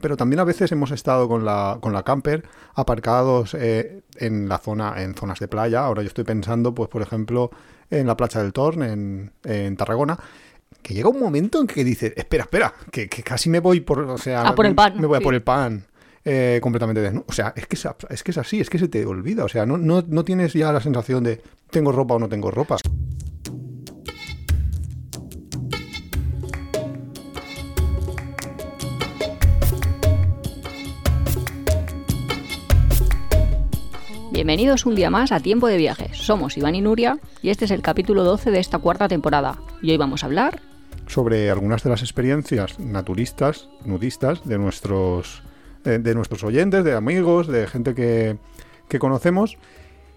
pero también a veces hemos estado con la, con la camper aparcados eh, en la zona, en zonas de playa. Ahora yo estoy pensando, pues, por ejemplo, en la playa del Torn, en, en Tarragona. Que llega un momento en que dices, espera, espera, que, que casi me voy por, o sea, por el pan, me voy a por el pan eh, completamente desnudo. O sea, es que es, es que es así, es que se te olvida. O sea, no, no, no tienes ya la sensación de tengo ropa o no tengo ropa. Bienvenidos un día más a Tiempo de Viajes. Somos Iván y Nuria y este es el capítulo 12 de esta cuarta temporada. Y hoy vamos a hablar sobre algunas de las experiencias naturistas, nudistas de nuestros, eh, de nuestros oyentes, de amigos, de gente que, que conocemos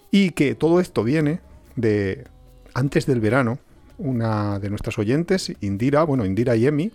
y que todo esto viene de antes del verano. Una de nuestras oyentes, Indira, bueno, Indira y Emi,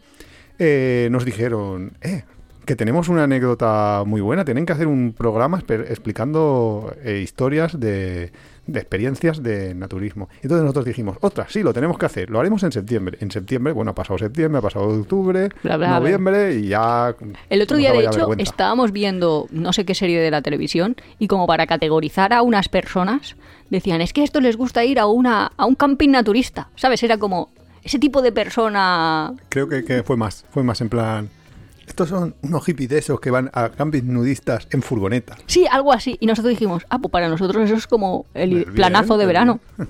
eh, nos dijeron, eh, que tenemos una anécdota muy buena. Tienen que hacer un programa explicando eh, historias de, de experiencias de naturismo. Entonces nosotros dijimos, otra, sí, lo tenemos que hacer. Lo haremos en septiembre. En septiembre, bueno, ha pasado septiembre, ha pasado octubre, Bla, bla, bla. noviembre y ya... El otro día, de hecho, estábamos viendo no sé qué serie de la televisión y como para categorizar a unas personas, decían, es que a esto les gusta ir a, una, a un camping naturista, ¿sabes? Era como ese tipo de persona... Creo que, que fue más, fue más en plan... Estos son unos hippies de esos que van a campings nudistas en furgoneta. Sí, algo así. Y nosotros dijimos, ah, pues para nosotros eso es como el Bien, planazo de bien. verano.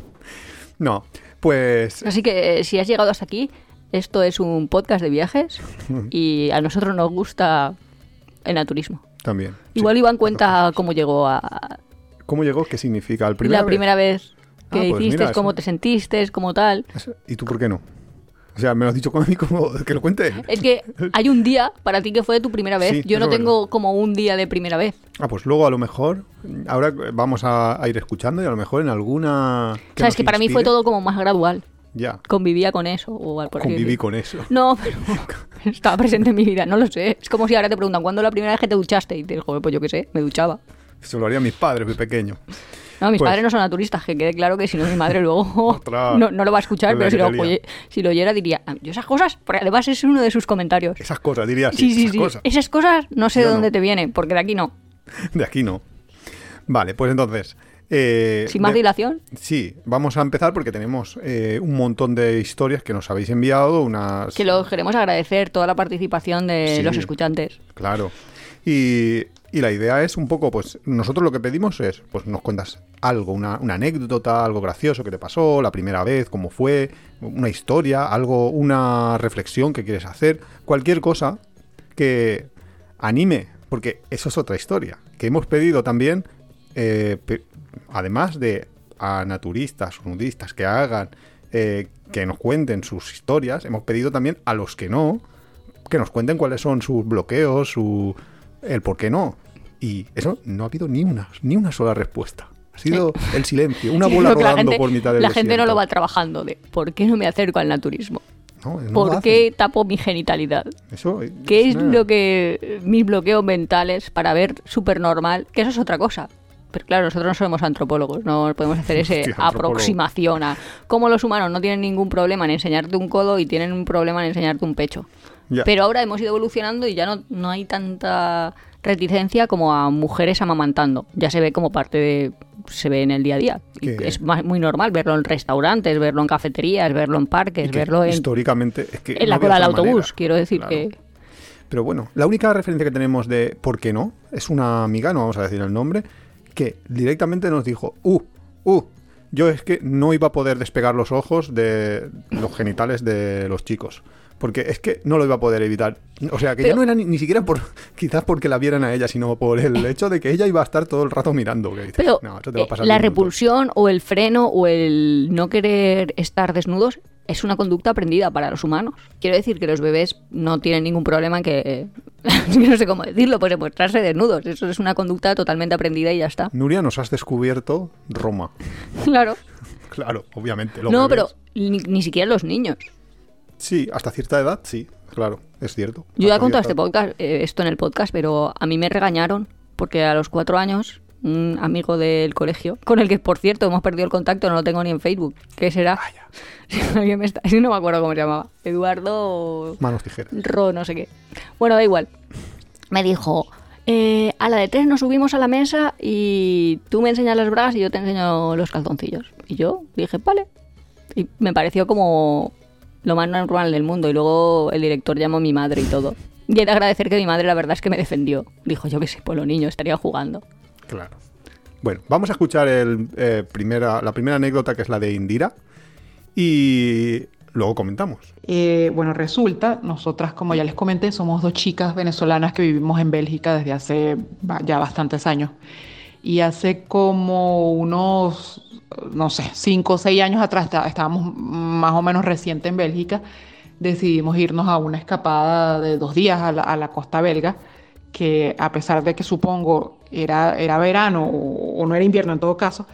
No, pues Así que eh, si has llegado hasta aquí, esto es un podcast de viajes y a nosotros nos gusta el naturismo. también. Igual sí. Iván cuenta cómo llegó a ¿Cómo llegó? ¿Qué significa? ¿El primera la primera vez que Ah, pues hiciste, mira, cómo eso- te sentiste, cómo tal. ¿Y tú por qué no? O sea, me lo has dicho a mí, como que lo cuente. Es que hay un día para ti que fue tu primera vez. Sí, Yo no tengo como un día de primera vez. Ah, pues luego a lo mejor, ahora vamos a, a ir escuchando y a lo mejor en alguna... Sabes que para mí fue todo como más gradual. Ya, Convivía con eso. O así conviví con eso. No, pero estaba presente en mi vida, no lo sé. Es como si ahora te preguntan, ¿cuándo la primera vez que te duchaste? Y te digo, "Joder, pues yo qué sé, me duchaba. Eso lo harían mis padres, muy pequeño. No, mis Pues- padres no son naturistas, que quede claro que si no mi madre luego Otra. no, no lo va a escuchar, pero si lo, oye- si lo oyera diría, "Ah, yo esas cosas, porque además es uno de sus comentarios. Esas cosas, diría Sí, sí, esas sí. cosas. Esas cosas no sé Yo de dónde no. te vienen, porque de aquí no. De aquí no. Vale, pues entonces... eh, Sin más de- dilación, Sí, vamos a empezar porque tenemos eh, un montón de historias que nos habéis enviado, unas... que lo queremos agradecer toda la participación de Sí. los escuchantes. Claro. Y, y la idea es un poco, pues nosotros lo que pedimos es, pues nos cuentas algo, una, una anécdota, algo gracioso que te pasó, la primera vez, cómo fue, una historia, algo, una reflexión que quieres hacer, cualquier cosa que anime, porque eso es otra historia, que hemos pedido también, eh, además de a naturistas nudistas que hagan, eh, que nos cuenten sus historias, hemos pedido también a los que no, que nos cuenten cuáles son sus bloqueos, su el por qué no. Y eso no ha habido ni una, ni una sola respuesta. Ha sido el silencio, una bola rodando gente- por mitad del La gente no lo va trabajando de ¿por qué no me acerco al naturismo? No, no lo ¿Por qué tapo mi genitalidad? Eso, ¿Qué es lo que mis bloqueos mentales para ver súper normal? Que eso es otra cosa. Pero claro, nosotros no somos antropólogos, no podemos hacer esa aproximación a cómo los humanos no tienen ningún problema en enseñarte un codo y tienen un problema en enseñarte un pecho. Pero ahora hemos ido evolucionando y ya no, no hay tanta reticencia como a mujeres amamantando. Ya se ve como parte de... se ve en el día a día. Y Es más- muy normal verlo en restaurantes, verlo en cafeterías, verlo en parques, verlo en, históricamente es que en la cola del autobús. manera. Quiero decir Claro. que... Pero bueno, la única referencia que tenemos de por qué no es una amiga, no vamos a decir el nombre, que directamente nos dijo, uh, uh, yo es que no iba a poder despegar los ojos de los genitales de los chicos. Porque es que no lo iba a poder evitar. O sea, que ya no era ni, ni siquiera por quizás porque la vieran a ella, sino por el hecho de que ella iba a estar todo el rato mirando. Que dices, Pero no, eso te va a eh, pasar la diez minutos". repulsión o el freno o el no querer estar desnudos es una conducta aprendida para los humanos. Quiero decir que los bebés no tienen ningún problema en que, no sé cómo decirlo, pues en mostrarse desnudos. Eso es una conducta totalmente aprendida y ya está. Nuria, nos has descubierto Roma. Claro. Claro, obviamente. los No, bebés. pero ni, ni siquiera los niños. Sí, hasta cierta edad, sí, claro, es cierto. Yo ya he contado este podcast, eh, esto en el podcast, pero a mí me regañaron porque a los cuatro años un amigo del colegio, con el que por cierto hemos perdido el contacto, no lo tengo ni en Facebook. ¿Qué será? Si alguien me está- si no me acuerdo cómo se llamaba. Eduardo Manos tijeras. Ro, no sé qué. Bueno, da igual. me dijo, eh, a la de tres nos subimos a la mesa y tú me enseñas las bragas y yo te enseño los calzoncillos. Y yo dije, vale. Y me pareció como lo más normal del mundo. Y luego el director llamó a mi madre y todo. Y he de agradecer que mi madre la verdad es que me defendió. Dijo, yo que sé, por lo niño, estaría jugando. Claro. Bueno, vamos a escuchar el, eh, primera, la primera anécdota que es la de Indira. Y luego comentamos. Eh, bueno, resulta, nosotras, como ya les comenté, somos dos chicas venezolanas que vivimos en Bélgica desde hace ya bastantes años. Y hace como unos, no sé, cinco o seis años atrás, estábamos más o menos reciente en Bélgica, decidimos irnos a una escapada de dos días a la, costa belga, que a pesar de que supongo era, era verano o no era invierno en todo caso,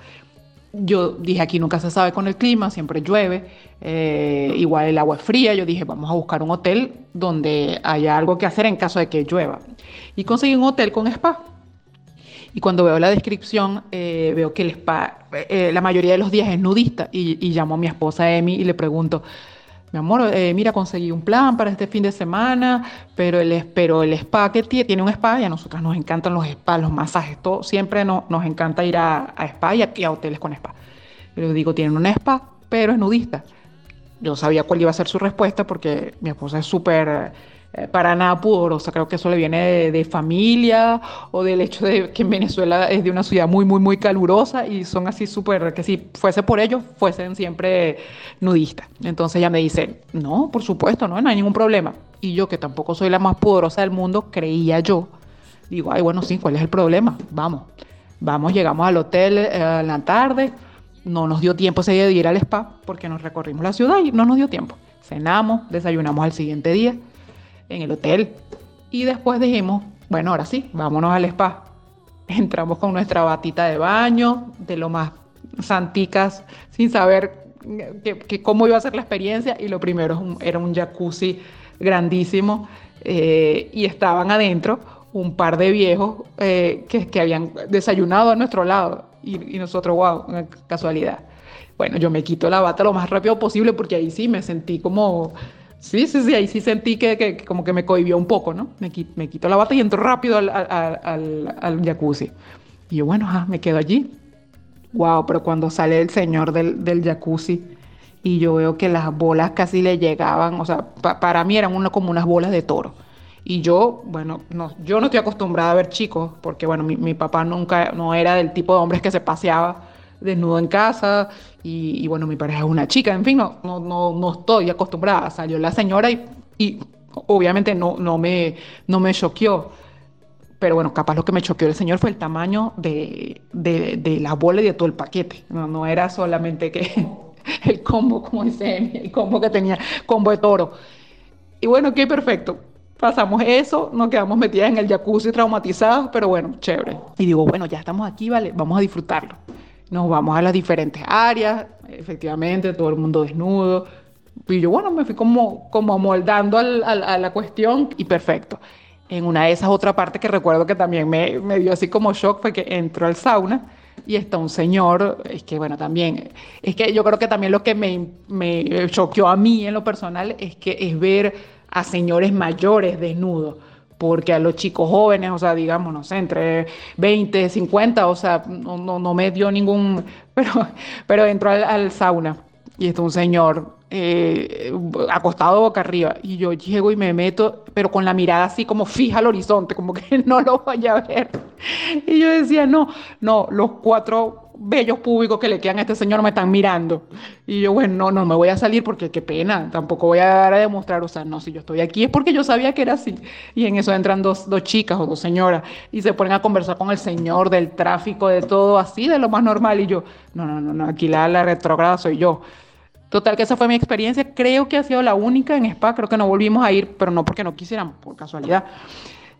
yo dije, aquí nunca se sabe con el clima, siempre llueve, eh, igual el agua es fría, yo dije, vamos a buscar un hotel donde haya algo que hacer en caso de que llueva. Y conseguí un hotel con spa. Y cuando veo la descripción, eh, veo que el spa, eh, la mayoría de los días es nudista. Y, y llamo a mi esposa Emi y le pregunto, mi amor, eh, mira, conseguí un plan para este fin de semana, pero el, pero el spa que tiene, tiene un spa y a nosotras nos encantan los spas, los masajes, todo, siempre nos encanta ir a, spa y a, hoteles con spa. Yo digo, tienen un spa, pero es nudista. Yo sabía cuál iba a ser su respuesta porque mi esposa es súper eh, para nada pudorosa. Creo que eso le viene de, familia o del hecho de que en Venezuela es de una ciudad muy, muy, muy calurosa y son así súper, que si fuese por ellos, fuesen siempre nudistas. Entonces ella me dice, no, por supuesto, no, no hay ningún problema. Y yo, que tampoco soy la más pudorosa del mundo, creía yo. Digo, ay, bueno, sí, ¿cuál es el problema? Vamos, vamos, llegamos al hotel eh, en la tarde. No nos dio tiempo ese día de ir al spa porque nos recorrimos la ciudad y no nos dio tiempo. Cenamos, desayunamos al siguiente día en el hotel. Y después dijimos, bueno, ahora sí, vámonos al spa. Entramos con nuestra batita de baño, de lo más santicas, sin saber que, cómo iba a ser la experiencia. Y lo primero era un jacuzzi grandísimo eh, y estaban adentro un par de viejos eh, que, que, habían desayunado a nuestro lado. Y, y nosotros, wow, una casualidad. Bueno, yo me quito la bata lo más rápido posible porque ahí sí me sentí como Sí, sí, sí, ahí sí sentí que, como que me cohibió un poco, ¿no? Me, me quito la bata y entro rápido al, al, al, jacuzzi. Y yo, bueno, me quedo allí. Wow, pero cuando sale el señor del, del jacuzzi y yo veo que las bolas casi le llegaban, o sea, para mí eran como unas bolas de toro. Y yo, bueno, no, yo no estoy acostumbrada a ver chicos, porque bueno, mi, mi papá nunca, no era del tipo de hombres que se paseaba desnudo en casa y, bueno, mi pareja es una chica, en fin, no, no, no, estoy acostumbrada. Salió la señora y, y obviamente no, no, me, no me choqueó. Pero bueno, capaz lo que me choqueó el señor fue el tamaño de, de, de la bola y de todo el paquete. No, no era solamente que el combo, como dice el combo que tenía, combo de toro. Y bueno, qué perfecto. Pasamos eso, nos quedamos metidas en el jacuzzi traumatizados, pero bueno, chévere. Y digo, bueno, ya estamos aquí, vale, vamos a disfrutarlo nos vamos a las diferentes áreas, efectivamente, todo el mundo desnudo. Y yo, bueno, me fui como, como amoldando al, a la cuestión y perfecto. En una de esas, otra parte que recuerdo que también me, me dio así como shock fue que entró al sauna y está un señor, es que bueno, también, es que yo creo que también lo que me, me choqueó a mí en lo personal es que es ver a señores mayores desnudos porque a los chicos jóvenes, o sea, digamos, no sé, entre 20, 50, o sea, no, no, me dio ningún, pero, pero entró al, sauna y está un señor eh, acostado boca arriba y yo llego y me meto, pero con la mirada así como fija al horizonte, como que no lo vaya a ver. Y yo decía, no, no, los cuatro bellos públicos que le quedan a este señor me están mirando. Y yo, bueno, no, no me voy a salir porque qué pena, tampoco voy a dar a demostrar, o sea, no, si yo estoy aquí es porque yo sabía que era así. Y en eso entran dos, dos chicas o dos señoras y se ponen a conversar con el señor del tráfico, de todo así, de lo más normal. Y yo, no, no, no, no aquí la, la retrógrada soy yo. Total, que esa fue mi experiencia. Creo que ha sido la única en Spa. Creo que no volvimos a ir, pero no porque no quisieran, por casualidad.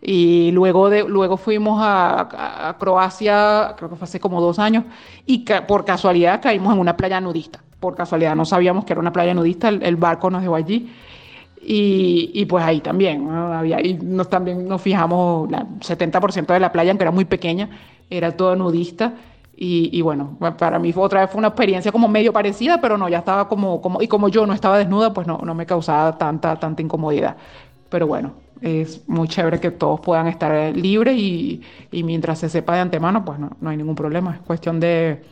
Y luego, de, luego fuimos a, Croacia, creo que fue hace como dos años, y por casualidad caímos en una playa nudista. Por casualidad, no sabíamos que era una playa nudista, el, barco nos dejó allí. Y, y, pues ahí también, Había, y nos, también nos fijamos, el 70% de la playa, aunque era muy pequeña, era todo nudista. Y, y, bueno, para mí otra vez fue una experiencia como medio parecida, pero no, ya estaba como, como y como yo no estaba desnuda, pues no, no me causaba tanta, tanta incomodidad. Pero bueno, es muy chévere que todos puedan estar libres y, y mientras se sepa de antemano, pues no, no, hay ningún problema. Es cuestión de,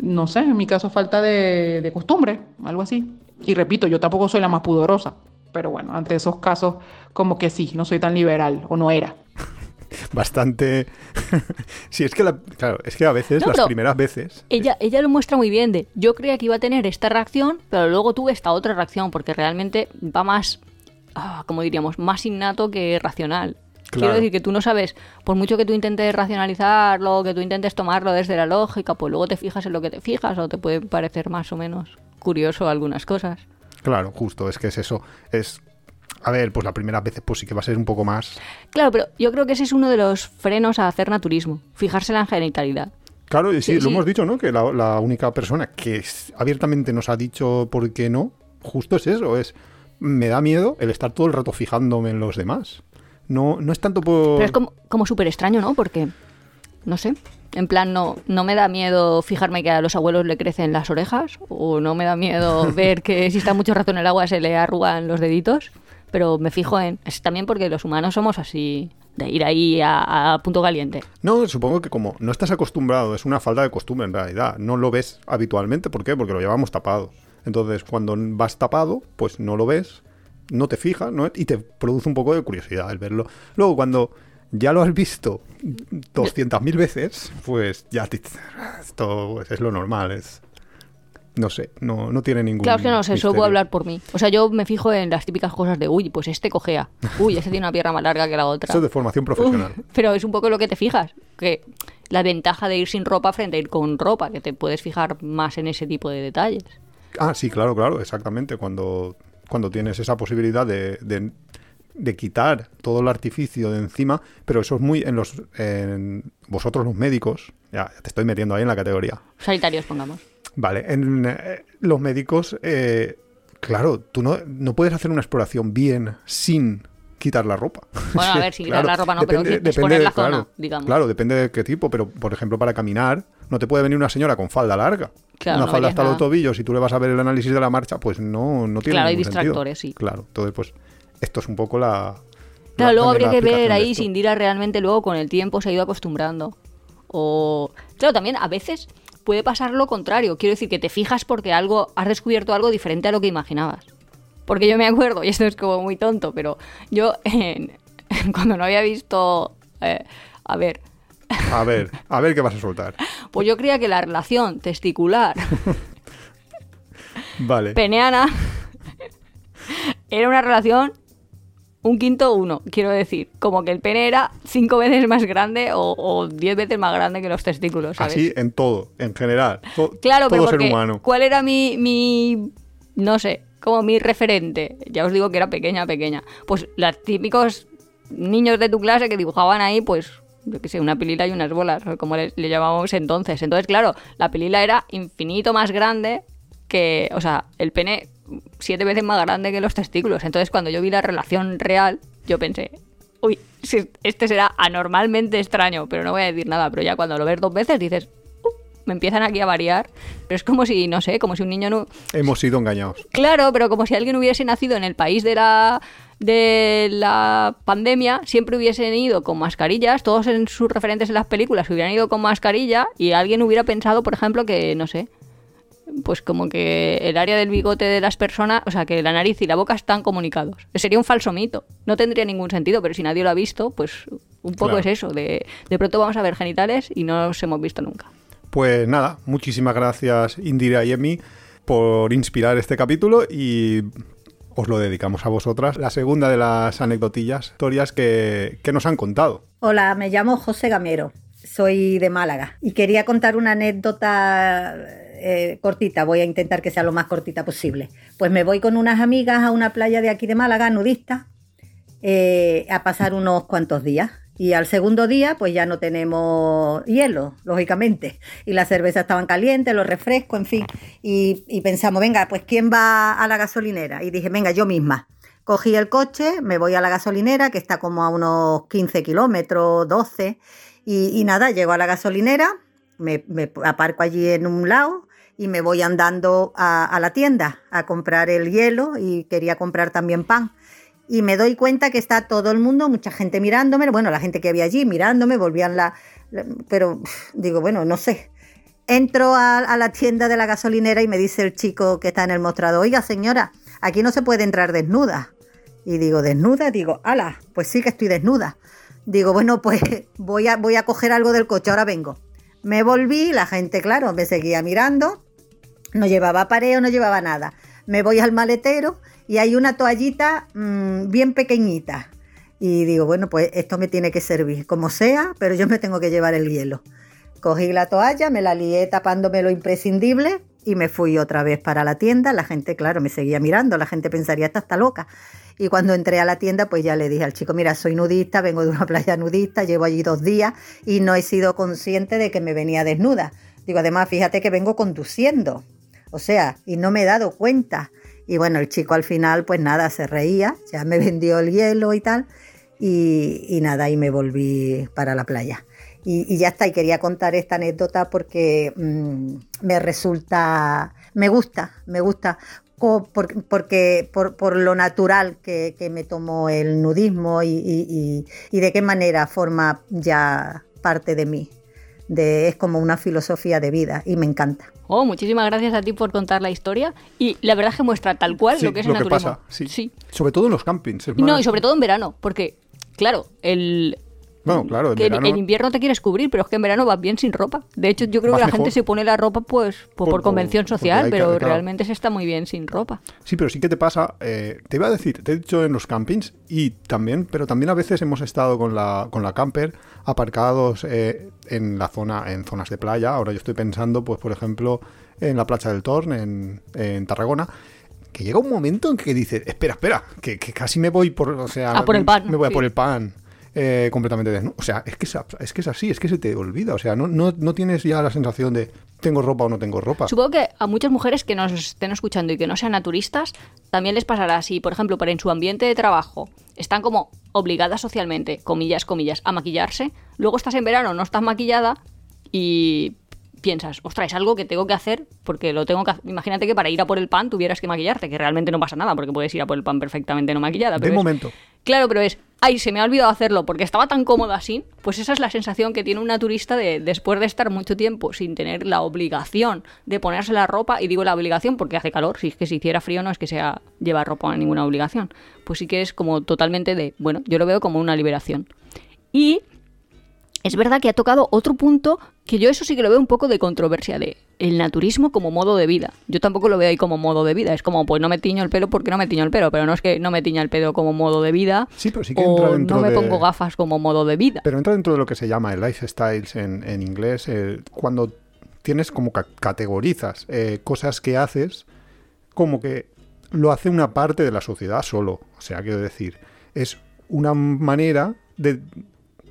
no sé, en mi caso falta de, de costumbre, algo así. Y repito, yo tampoco soy la más pudorosa, pero bueno, ante esos casos como que sí, no soy tan liberal o no era. Bastante. sí, es que la... claro, es que a veces, No, las primeras veces. Ella, ella lo muestra muy bien de, yo creía que iba a tener esta reacción, pero luego tuve esta otra reacción, porque realmente va más, ah, como diríamos, más innato que racional. Quiero decir que tú no sabes, por mucho que tú intentes racionalizarlo, que tú intentes tomarlo desde la lógica, pues luego te fijas en lo que te fijas o te puede parecer más o menos curioso algunas cosas. Claro, justo, es que es eso. Es. A ver, pues las primeras veces, pues sí que va a ser un poco más. Claro, pero yo creo que ese es uno de los frenos a hacer naturismo, fijarse en la genitalidad. Claro, y sí, Sí, lo sí. hemos dicho, ¿no? Que la, la única persona que abiertamente nos ha dicho por qué no, justo es eso, es me da miedo el estar todo el rato fijándome en los demás. No, no es tanto por... Pero es como, como súper extraño, ¿no? Porque, no sé, en plan, no, no me da miedo fijarme que a los abuelos le crecen las orejas, o no me da miedo ver que si está mucho rato en el agua se le arrugan los deditos, pero me fijo en... Es también porque los humanos somos así, de ir ahí a, a punto caliente. No, supongo que como no estás acostumbrado, es una falta de costumbre en realidad. No lo ves habitualmente, ¿por qué? Porque lo llevamos tapado. Entonces, cuando vas tapado, pues no lo ves, no te fijas, ¿no? Y te produce un poco de curiosidad el verlo. Luego, cuando ya lo has visto 200.000 veces, pues ya te- esto pues, es lo normal, es... No sé, no, no tiene ningún Claro que no sé, puedo hablar por mí. O sea, yo me fijo en las típicas cosas de, uy, pues este cojea, uy, este tiene una pierna más larga que la otra. Eso es de formación profesional. Pero es un poco lo que te fijas, que la ventaja de ir sin ropa frente a ir con ropa, que te puedes fijar más en ese tipo de detalles. Ah, sí, claro, claro, exactamente. Cuando, cuando tienes esa posibilidad de, de- de quitar todo el artificio de encima, pero eso es muy en los en vosotros los médicos, ya te estoy metiendo ahí en la categoría. Sanitarios, pongamos. Vale, en eh, los médicos, eh, claro, tú no, no puedes hacer una exploración bien sin quitar la ropa. Bueno, a ver, sin quitar la ropa no, pero exponer la zona, claro, digamos. Claro, depende de qué tipo, pero por ejemplo para caminar no te puede venir una señora con falda larga. Claro, una no falda hasta los nada. tobillos y tú le vas a ver el análisis de la marcha, pues no, no tiene Claro, hay sentido. distractores, sí. Claro, entonces pues esto es un poco la... Claro, la- luego habría que ver ahí si Indira realmente luego con el tiempo se ha ido acostumbrando. O. Claro, también a veces puede pasar lo contrario. Quiero decir que te fijas porque algo has descubierto algo diferente a lo que imaginabas. Porque yo me acuerdo, y esto es como muy tonto, pero yo cuando no había visto. eh, a ver, A ver, a ver qué vas a soltar. pues yo creía que la relación testicular Vale. peneana era una relación un quinto uno, quiero decir, como que el pene era cinco veces más grande o, o diez veces más grande que los testículos, ¿sabes? Así en todo, en general. to- claro, todo pero ser humano. ¿cuál era mi, mi, no sé, como mi referente? Ya os digo que era pequeña, pequeña. Pues los típicos niños de tu clase que dibujaban ahí, pues, yo qué sé, una pilila y unas bolas, como le, le llamábamos entonces. Entonces, claro, la pilila era infinito más grande que, o sea, el pene siete veces más grande que los testículos. Entonces, cuando yo vi la relación real, yo pensé, uy, este será anormalmente extraño, pero no voy a decir nada. Pero ya cuando lo ves dos veces dices, "Uh, me empiezan aquí a variar. Pero es como si, no sé, como si un niño no... Hemos sido engañados. Claro, pero como si alguien hubiese nacido en el país de la de la pandemia, siempre hubiesen ido con mascarillas, todos en sus referentes en las películas hubieran ido con mascarilla y alguien hubiera pensado, por ejemplo, que, no sé, pues como que el área del bigote de las personas, o sea, que la nariz y la boca están comunicados. Sería un falso mito. No tendría ningún sentido, pero si nadie lo ha visto, pues un poco Claro. es eso. De, de pronto vamos a ver genitales y no los hemos visto nunca. Pues nada, muchísimas gracias Indira y Emi por inspirar este capítulo y os lo dedicamos a vosotras. La segunda de las anecdotillas, historias que, nos han contado. Hola, me llamo José Gamero, soy de Málaga y quería contar una anécdota eh, cortita, voy a intentar que sea lo más cortita posible. Pues me voy con unas amigas a una playa de aquí de Málaga, nudista, eh, a pasar unos cuantos días. Y al segundo día, pues ya no tenemos hielo, lógicamente. Y las cervezas estaban calientes, los refrescos, en fin. Y, pensamos, venga, pues ¿quién va a la gasolinera? Y dije, venga, yo misma. Cogí el coche, me voy a la gasolinera, que está como a unos 15 kilómetros, 12. Y, nada, llego a la gasolinera, me, aparco allí en un lado y me voy andando a la tienda a comprar el hielo y quería comprar también pan. Y me doy cuenta que está todo el mundo, mucha gente mirándome, bueno, la gente que había allí mirándome, volvían la... pero digo, bueno, no sé. Entro a, a la tienda de la gasolinera y me dice el chico que está en el mostrador, oiga señora, aquí no se puede entrar desnuda. Y digo, ¿desnuda? Digo, ala, pues sí que estoy desnuda. Digo, bueno, pues voy a, voy a coger algo del coche, ahora vengo. Me volví, la gente, claro, me seguía mirando. No llevaba pareo, no llevaba nada. Me voy al maletero y hay una toallita mm, bien pequeñita. Y digo, bueno, pues esto me tiene que servir, como sea, pero yo me tengo que llevar el hielo. Cogí la toalla, me la lié tapándome lo imprescindible y me fui otra vez para la tienda. La gente, claro, me seguía mirando, la gente pensaría, esta está loca. Y cuando entré a la tienda, pues ya le dije al chico, mira, soy nudista, vengo de una playa nudista, llevo allí dos días y no he sido consciente de que me venía desnuda. Digo, además, fíjate que vengo conduciendo. O sea, y no me he dado cuenta. Y bueno, el chico al final, pues nada, se reía, ya me vendió el hielo y tal. Y, nada, y me volví para la playa. Y, ya está, y quería contar esta anécdota porque mm, me resulta, me gusta, me gusta, por- porque por, lo natural que, me tomó el nudismo y- y- y de qué manera forma ya parte de mí. De, es como una filosofía de vida y me encanta. Oh, muchísimas gracias a ti por contar la historia. Y la verdad es que muestra tal cual Sí, lo que es el naturismo. pasa, sí. Sobre todo en los campings. no, y sobre todo en verano, porque, claro, el. Bueno, claro, en que en- verano- en invierno te quieres cubrir, pero es que en verano vas bien sin ropa. De hecho, yo creo Vas que la mejor. gente se pone la ropa pues por, convención social, hay pero claro. realmente se está muy bien sin ropa. Sí, pero sí que te pasa, eh, te iba a decir, te he dicho en los campings y también, pero también a veces hemos estado con la, con la camper aparcados eh, en la zona, en zonas de playa. Ahora yo estoy pensando, pues por ejemplo, en la playa del Torn, en, en Tarragona. Que llega un momento en que dices, espera, espera, que, que casi me voy por, o sea, A por el pan, me voy a por el pan. Eh, completamente desnudo. O sea, es que, es, es que es así, es que se te olvida. O sea, no, no, no tienes ya la sensación de tengo ropa o no tengo ropa. Supongo que a muchas mujeres que nos estén escuchando y que no sean naturistas, también les pasará si, por ejemplo, para en su ambiente de trabajo están como obligadas socialmente, comillas, comillas, a maquillarse, luego estás en verano, no estás maquillada y piensas, ostras, es algo que tengo que hacer porque lo tengo que hacer. Imagínate que para ir a por el pan tuvieras que maquillarte, que realmente no pasa nada porque puedes ir a por el pan perfectamente no maquillada. de Pero es- momento. Claro, pero es, ay, se me ha olvidado hacerlo porque estaba tan cómoda así. Pues esa es la sensación que tiene un naturista de después de estar mucho tiempo sin tener la obligación de ponerse la ropa, y digo la obligación porque hace calor, si es que si hiciera frío no es que sea llevar ropa ninguna obligación. Pues sí que es como totalmente de, bueno, yo lo veo como una liberación. Y es verdad que ha tocado otro punto que yo eso sí que lo veo un poco de controversia, de el naturismo como modo de vida. Yo tampoco lo veo ahí como modo de vida. Es como, pues no me tiño el pelo porque no me tiño el pelo, pero no es que no me tiña el pelo como modo de vida. Sí, pero sí que entra o dentro no me de- pongo gafas como modo de vida. Pero entra dentro de lo que se llama el lifestyles en, en inglés, eh, cuando tienes como ca- categorizas eh, cosas que haces como que lo hace una parte de la sociedad solo. O sea, quiero decir, es una manera de,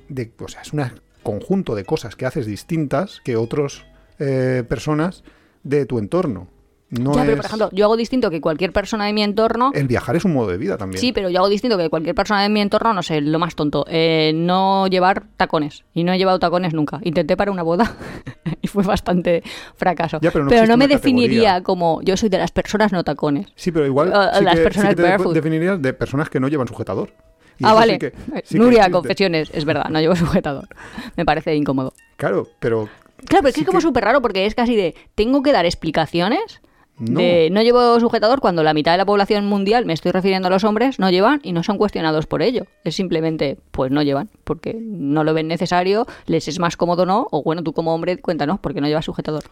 de o sea, es un conjunto de cosas que haces distintas que otras eh, personas de tu entorno. No ya, pero es- por ejemplo, yo hago distinto que cualquier persona de mi entorno. el viajar es un modo de vida también. Sí, pero yo hago distinto que cualquier persona de mi entorno, no sé, lo más tonto, eh, no llevar tacones. Y no he llevado tacones nunca. Intenté para una boda y fue bastante fracaso. Ya, pero no me definiría como yo soy de las personas no tacones. Sí, pero igual sí las que, personas sí que te barefoot. definirías de personas que no llevan sujetador. Ah, sí vale. que- Eh, sí que Nuria, existe. confesiones. Es verdad, no llevo sujetador. Me parece incómodo. Claro, pero Claro, pero es que es como que- súper raro porque es casi de, tengo que dar explicaciones No. de no llevo sujetador cuando la mitad de la población mundial, me estoy refiriendo a los hombres, no llevan y no son cuestionados por ello. Es simplemente, pues no llevan, porque no lo ven necesario, les es más cómodo no, o bueno, tú como hombre cuéntanos, ¿por qué no llevas sujetador?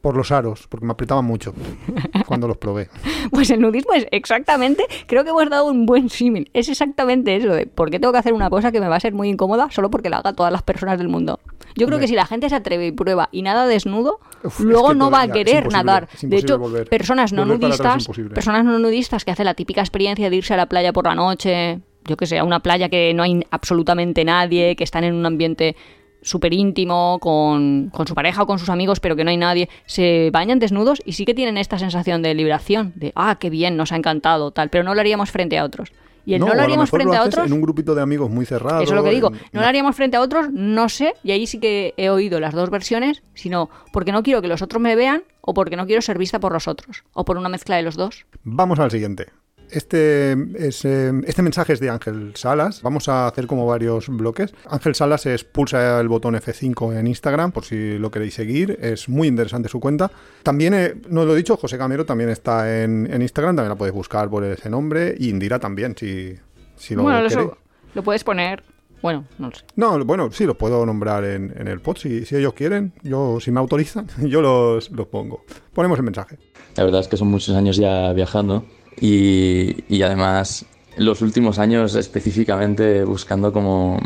Por los aros, porque me apretaban mucho cuando los probé. Pues el nudismo es exactamente, creo que hemos dado un buen símil, es exactamente eso, de por qué tengo que hacer una cosa que me va a ser muy incómoda solo porque la haga todas las personas del mundo. Yo creo Hombre. que si la gente se atreve y prueba y nada desnudo, Uf, es luego que no va a querer nadar. De hecho, volver. personas no Volver nudistas, personas no nudistas que hacen la típica experiencia de irse a la playa por la noche, yo que sé, a una playa que no hay absolutamente nadie, que están en un ambiente súper íntimo con, con su pareja o con sus amigos, pero que no hay nadie, se bañan desnudos y sí que tienen esta sensación de liberación, de, ah, qué bien, nos ha encantado, tal, pero no lo haríamos frente a otros. Y el no, lo a lo haríamos frente lo a otros, En un grupito de amigos muy cerrado. eso es lo que digo, en- no lo haríamos frente a otros, no sé, y ahí sí que he oído las dos versiones, sino porque no quiero que los otros me vean o porque no quiero ser vista por los otros, o por una mezcla de los dos. Vamos al siguiente. Este, es, este mensaje es de Ángel Salas. Vamos a hacer como varios bloques. Ángel Salas es pulsa el botón F5 en Instagram por si lo queréis seguir. Es muy interesante su cuenta. También, eh, no lo he dicho, José Camero también está en, en Instagram. También la podéis buscar por ese nombre. Y Indira también, si, si lo bueno, queréis. lo puedes poner. Bueno, no lo sé. No, bueno, sí, los puedo nombrar en, en el pod. Si, si ellos quieren, yo si me autorizan, yo los, los pongo. Ponemos el mensaje. La verdad es que son muchos años ya viajando y, y además los últimos años específicamente buscando como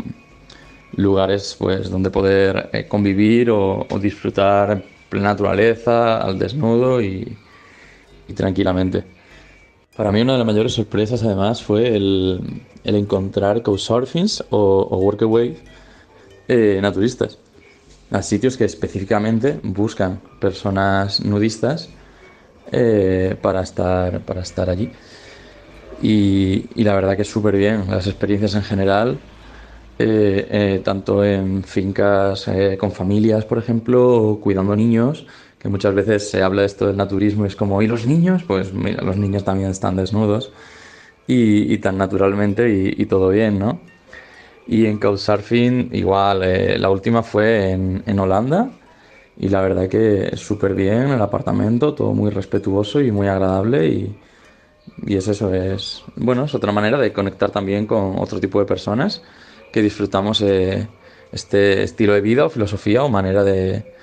lugares pues donde poder eh, convivir o, o disfrutar en plena naturaleza, al desnudo y, y tranquilamente. Para mí una de las mayores sorpresas además fue el, el encontrar couchsurfings o, o workaway eh, naturistas a sitios que específicamente buscan personas nudistas eh, para, estar, para estar allí. Y, la verdad que es súper bien, las experiencias en general, eh, eh, tanto en fincas con familias, por ejemplo, o cuidando niños, que muchas veces se habla de esto del naturismo y es como, ¿y los niños? Pues mira, los niños también están desnudos y, tan naturalmente y, todo bien, ¿no? Y en Couchsurfing igual, la última fue en, en Holanda y la verdad que súper bien el apartamento, todo muy respetuoso y muy agradable y, y es eso, es bueno, es otra manera de conectar también con otro tipo de personas que disfrutamos eh, este estilo de vida o filosofía o manera de,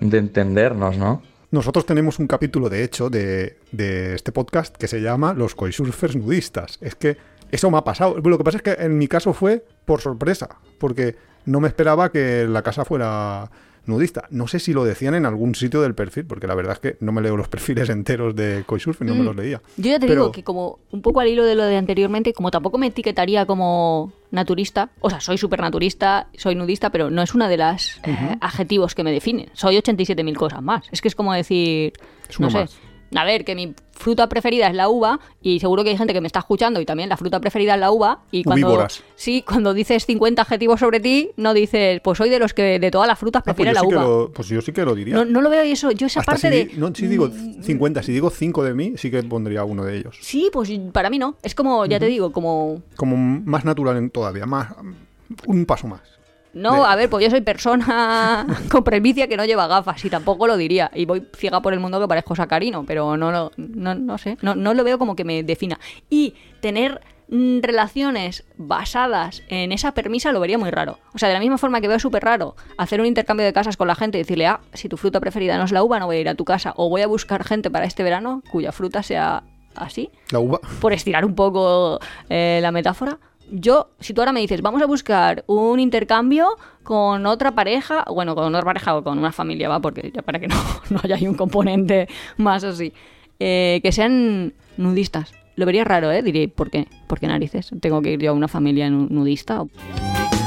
de entendernos, ¿no? Nosotros tenemos un capítulo, de hecho, de, de este podcast que se llama Los Coisurfers Nudistas. Es que eso me ha pasado. Lo que pasa es que en mi caso fue por sorpresa, porque no me esperaba que la casa fuera nudista. No sé si lo decían en algún sitio del perfil, porque la verdad es que no me leo los perfiles enteros de Coisurfing, no me Mm. los leía. Yo ya te Pero- digo que como un poco al hilo de lo de anteriormente, como tampoco me etiquetaría como naturista, o sea, soy súper naturista, soy nudista, pero no es una de las eh, adjetivos que me definen. Soy 87.000 cosas más. Es que es como decir, Es no sé, más. A ver, que mi fruta preferida es la uva y seguro que hay gente que me está escuchando y también la fruta preferida es la uva y cuando sí, cuando dices 50 adjetivos sobre ti, no dices, pues soy de los que de todas las frutas Ah, pues, yo la sí que uva. lo, pues yo sí que lo diría. No, no lo veo y eso, yo esa Hasta parte si, de no, si digo 50, si digo 5 de mí, sí que pondría uno de ellos. Sí, pues para mí no. Es como, ya te digo, como... Como más natural en todavía, más un paso más. No, a ver, pues yo soy persona con presbicia que no lleva gafas y tampoco lo diría. Y voy ciega por el mundo que parezco sacarino, pero no lo, no, no sé, no, no lo veo como que me defina. Y tener mm, relaciones basadas en esa permisa lo vería muy raro. O sea, de la misma forma que veo súper raro hacer un intercambio de casas con la gente y decirle, ah, si tu fruta preferida no es la uva, no voy a ir a tu casa. O voy a buscar gente para este verano cuya fruta sea así La uva. por estirar un poco eh, la metáfora. Yo, si tú ahora me dices, vamos a buscar un intercambio con otra pareja, bueno, con otra pareja o con una familia, va, porque ya para que no, no haya un componente más así, eh, que sean nudistas. Lo vería raro, ¿eh? Diré, ¿por qué? ¿Por qué narices? ¿Tengo que ir yo a una familia nu- nudista?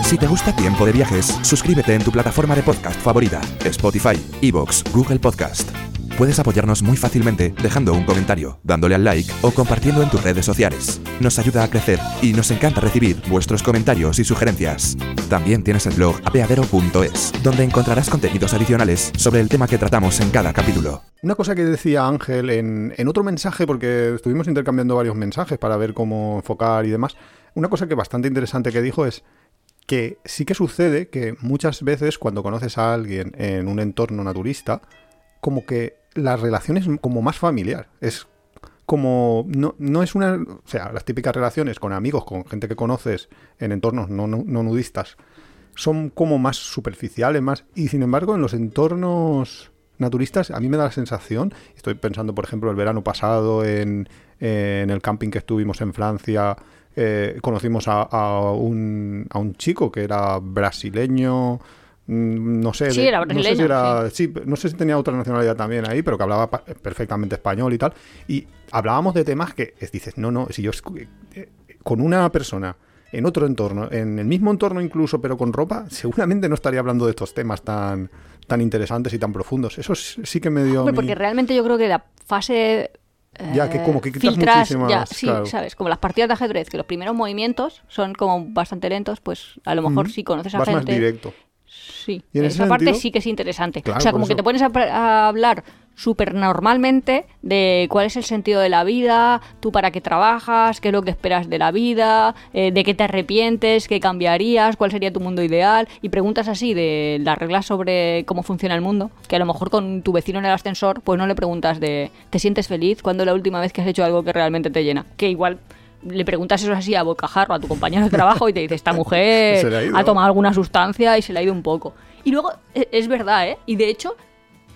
Si te gusta Tiempo de Viajes, suscríbete en tu plataforma de podcast favorita, Spotify, Evox, Google Podcast. Puedes apoyarnos muy fácilmente dejando un comentario, dándole al like o compartiendo en tus redes sociales. Nos ayuda a crecer y nos encanta recibir vuestros comentarios y sugerencias. También tienes el blog apeadero.es, donde encontrarás contenidos adicionales sobre el tema que tratamos en cada capítulo. Una cosa que decía Ángel en, en otro mensaje, porque estuvimos intercambiando varios mensajes para ver cómo enfocar y demás, una cosa que bastante interesante que dijo es que sí que sucede que muchas veces cuando conoces a alguien en un entorno naturista, como que la relación es como más familiar. Es como. No, no es una. O sea, las típicas relaciones con amigos, con gente que conoces en entornos no, no- nudistas, son como más superficiales, más. Y sin embargo, en los entornos naturistas, a mí me da la sensación. Estoy pensando, por ejemplo, el verano pasado en, en el camping que estuvimos en Francia. eh, conocimos a, a un, a un chico que era brasileño. Mm, No sé, Sí, era no sé si era- sí, no sé si tenía otra nacionalidad también ahí, pero que hablaba perfectamente español y tal. Y hablábamos de temas que es, dices, no, no, si yo escu- eh, con una persona en otro entorno, en el mismo entorno incluso, pero con ropa, seguramente no estaría hablando de estos temas tan, tan interesantes y tan profundos. Eso sí que me dio. Hombre, porque realmente yo creo que la fase... Ya, que eh, como que quitas filtras, muchísimas, ya, sí, claro. ¿sabes? Como las partidas de ajedrez, que los primeros movimientos son como bastante lentos, pues a lo mejor si conoces a Vas más gente... directo. Sí, Y en esa parte sentido- sí que es interesante. Claro, o sea, como que te pones a hablar súper normalmente de cuál es el sentido de la vida, tú para qué trabajas, qué es lo que esperas de la vida, eh, de qué te arrepientes, qué cambiarías, cuál sería tu mundo ideal, y preguntas así de las reglas sobre cómo funciona el mundo, que a lo mejor con tu vecino en el ascensor, pues no le preguntas de ¿te sientes feliz? ¿Cuándo es la última vez que has hecho algo que realmente te llena? Que igual... Le preguntas eso así a bocajarro a tu compañero de trabajo y te dice, esta ha mujer ha tomado alguna sustancia y se le ha ido un poco. Y luego, e- es verdad, ¿eh? Y de hecho,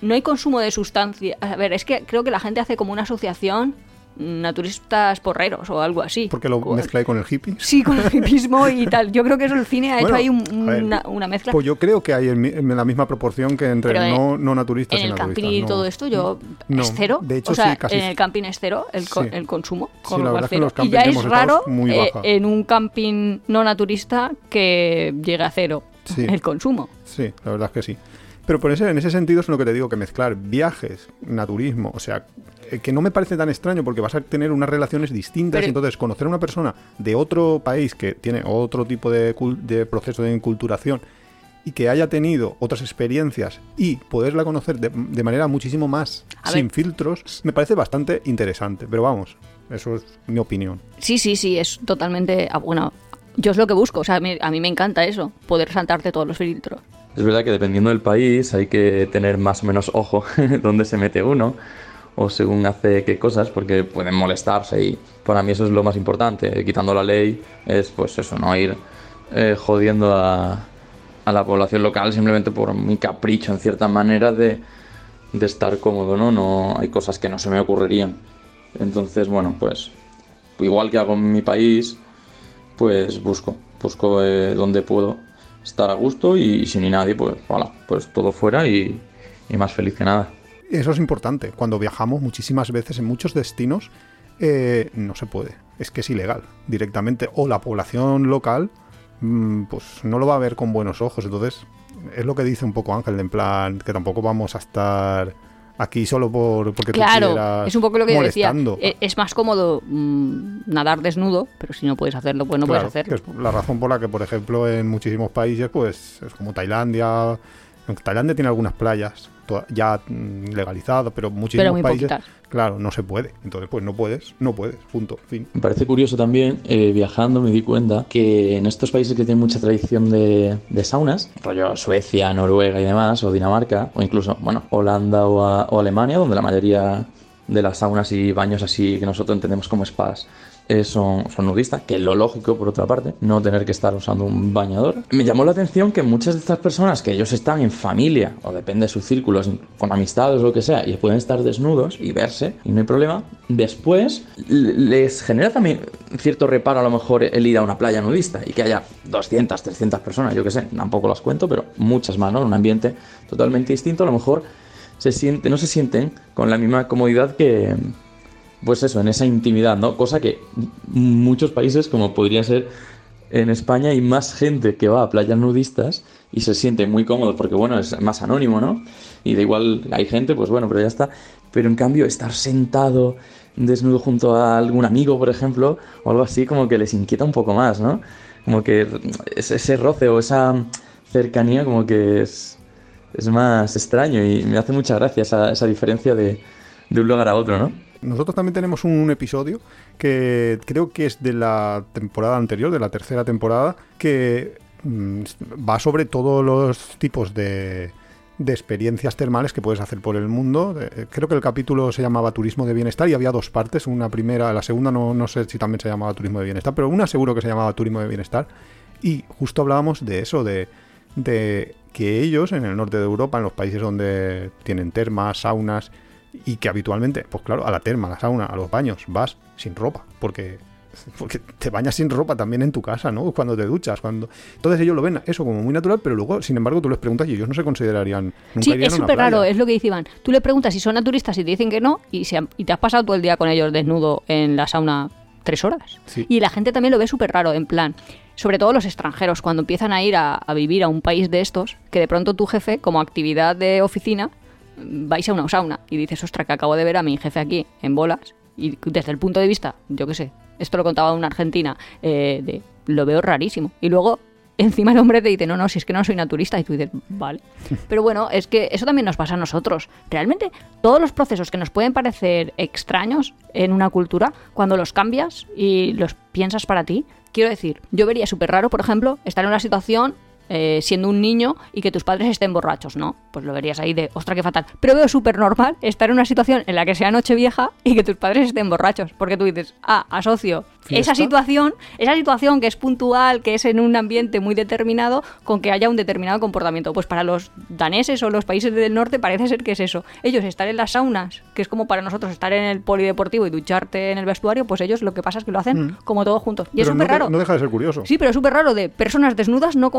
no hay consumo de sustancias. A ver, es que creo que la gente hace como una asociación naturistas porreros o algo así. Porque lo Con- mezcla ahí con el hippie. Sí, con el hipismo y tal. Yo creo que eso el cine ha Bueno, hecho ahí un- ver, una, una mezcla. Pues yo creo que hay en, en la misma proporción que entre Pero en- no, no naturistas en y el naturistas. camping y no. todo esto, yo No, es cero. de hecho, o sea, sí, casi en el camping es cero el, co- Sí. el consumo. Sí, con la lo verdad es que los y ya es raro muy eh, en un camping no naturista que llegue a cero Sí. el consumo. Sí, la verdad es que sí. Pero por ese, en ese sentido es lo que te digo, que mezclar viajes, naturismo, o sea, eh, que no me parece tan extraño porque vas a tener unas relaciones distintas Pero- entonces conocer a una persona de otro país que tiene otro tipo de, de proceso de inculturación y que haya tenido otras experiencias y poderla conocer de, de manera muchísimo más sin ver. filtros, me parece bastante interesante. Pero vamos, eso es mi opinión. Sí, sí, sí, es totalmente. ah, Bueno, yo es lo que busco. O sea, a mí, a mí me encanta eso, poder saltarte todos los filtros. Es verdad que dependiendo del país hay que tener más o menos ojo dónde se mete uno o según hace qué cosas porque pueden molestarse y para mí eso es lo más importante. Quitando la ley es pues eso, no ir eh, jodiendo a, la población local simplemente por mi capricho en cierta manera de, de estar cómodo, ¿no? No hay cosas que no se me ocurrirían. Entonces, bueno, pues igual que hago en mi país, pues busco, busco eh, donde puedo estar a gusto y, si ni nadie, pues voilà, pues todo fuera y, y más feliz que nada. Eso es importante. Cuando viajamos muchísimas veces en muchos destinos, eh, no se puede. Es que es ilegal directamente. O la población local, mm, pues no lo va a ver con buenos ojos. Entonces, es lo que dice un poco Ángel, en plan, que tampoco vamos a estar aquí solo por porque tú Claro, quieras es un poco lo que decía. molestando. E- Es más cómodo mm, nadar desnudo, pero si no puedes hacerlo, pues no Claro, puedes hacerlo. que es la razón por la que, por ejemplo, en muchísimos países, pues es como Tailandia. Tailandia tiene algunas playas ya mm, legalizadas, pero muchísimos Pero muy países, poquitas. Claro, no se puede. Entonces, pues no puedes, no puedes, punto, fin. Me parece curioso también, eh, viajando me di cuenta que en estos países que tienen mucha tradición de, de saunas, rollo Suecia, Noruega y demás, o Dinamarca, o incluso, bueno, Holanda o, o Alemania, donde la mayoría de las saunas y baños así que nosotros entendemos como spas eh, son, son nudistas, que es lo lógico por otra parte, no tener que estar usando un bañador. Me llamó la atención que muchas de estas personas que ellos están en familia, o depende de sus círculos, con amistades o lo que sea, y pueden estar desnudos y verse, y no hay problema, después les genera también cierto reparo a lo mejor el ir a una playa nudista y que haya 200, 300 personas, yo que sé, tampoco las cuento, pero muchas más, ¿no? Un ambiente totalmente distinto, a lo mejor se siente, no se sienten con la misma comodidad que, pues eso, en esa intimidad, ¿no? Cosa que muchos países, como podría ser en España, hay más gente que va a playas nudistas y se siente muy cómodo porque, bueno, es más anónimo, ¿no? Y da igual, hay gente, pues bueno, pero ya está. Pero en cambio, estar sentado desnudo junto a algún amigo, por ejemplo, o algo así, como que les inquieta un poco más, ¿no? Como que ese, roce o esa cercanía como que es, es más extraño y me hace mucha gracia esa, esa diferencia de, de un lugar a otro, ¿no? Nosotros también tenemos un episodio que creo que es de la temporada anterior, de la tercera temporada, que mm, va sobre todos los tipos de, de experiencias termales que puedes hacer por el mundo. Eh, Creo que el capítulo se llamaba Turismo de Bienestar y había dos partes. Una primera, la segunda no, no sé si también se llamaba Turismo de Bienestar, pero una seguro que se llamaba Turismo de Bienestar. Y justo hablábamos de eso, de, de que ellos en el norte de Europa, en los países donde tienen termas, saunas, y que habitualmente, pues claro, a la terma, a la sauna, a los baños, vas sin ropa, porque, porque te bañas sin ropa también en tu casa, ¿no? Cuando te duchas, cuando... Entonces ellos lo ven eso como muy natural, pero luego, sin embargo, tú les preguntas y ellos no se considerarían... Nunca Sí, es súper raro, es lo que dice Iván. Tú le preguntas si son naturistas y te dicen que no, y, se han- y te has pasado todo el día con ellos desnudo en la sauna tres horas. Sí. Y la gente también lo ve súper raro, en plan, sobre todo los extranjeros, cuando empiezan a ir a, a vivir a un país de estos, que de pronto tu jefe, como actividad de oficina, vais a una sauna y dices, ostras, que acabo de ver a mi jefe aquí en bolas. Y desde el punto de vista, yo qué sé, esto lo contaba una argentina, eh, de, lo veo rarísimo. Y luego encima el hombre te dice, no, no, si es que no soy naturista. Y tú dices, vale. Pero bueno, es que eso también nos pasa a nosotros. Realmente, todos los procesos que nos pueden parecer extraños en una cultura, cuando los cambias y los piensas para ti, quiero decir, yo vería súper raro, por ejemplo, estar en una situación eh, siendo un niño y que tus padres estén borrachos, ¿no? Pues lo verías ahí de, ostra, qué fatal. Pero veo súper normal estar en una situación en la que sea noche vieja y que tus padres estén borrachos, porque tú dices, ah, asocio ¿Fiesta? esa situación, esa situación que es puntual, que es en un ambiente muy determinado, con que haya un determinado comportamiento. Pues para los daneses o los países del norte parece ser que es eso. Ellos estar en las saunas, que es como para nosotros estar en el polideportivo y ducharte en el vestuario, pues ellos lo que pasa es que lo hacen Mm. como todos juntos. Y es súper no, raro. no deja de ser curioso. Sí, pero es súper raro de personas desnudas no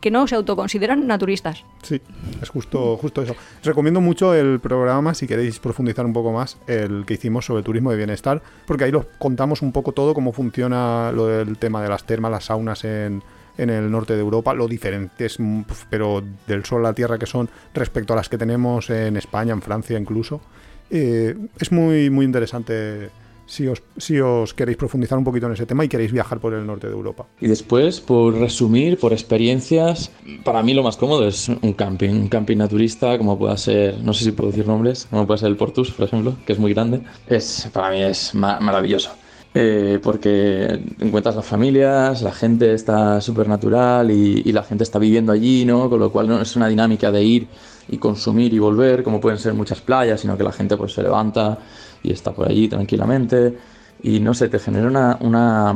que no se autoconsideran naturistas. Sí, es justo, justo eso. Recomiendo mucho el programa, si queréis profundizar un poco más, el que hicimos sobre turismo de bienestar, porque ahí lo contamos un poco todo, cómo funciona lo del tema de las termas, las saunas en, en el norte de Europa, lo diferentes, pero del sol a la tierra que son respecto a las que tenemos en España, en Francia incluso. Eh, es muy, muy interesante si os, si os queréis profundizar un poquito en ese tema y queréis viajar por el norte de Europa. Y después, por resumir, por experiencias, para mí lo más cómodo es un camping, un camping naturista, como pueda ser, no sé si puedo decir nombres, como puede ser el Portus, por ejemplo, que es muy grande. Es, para mí es ma- maravilloso. Eh, porque encuentras las familias, la gente está súper natural y, y la gente está viviendo allí, ¿no? Con lo cual no es una dinámica de ir y consumir y volver, como pueden ser muchas playas, sino que la gente pues se levanta y está por allí tranquilamente y no sé, te genera una, una,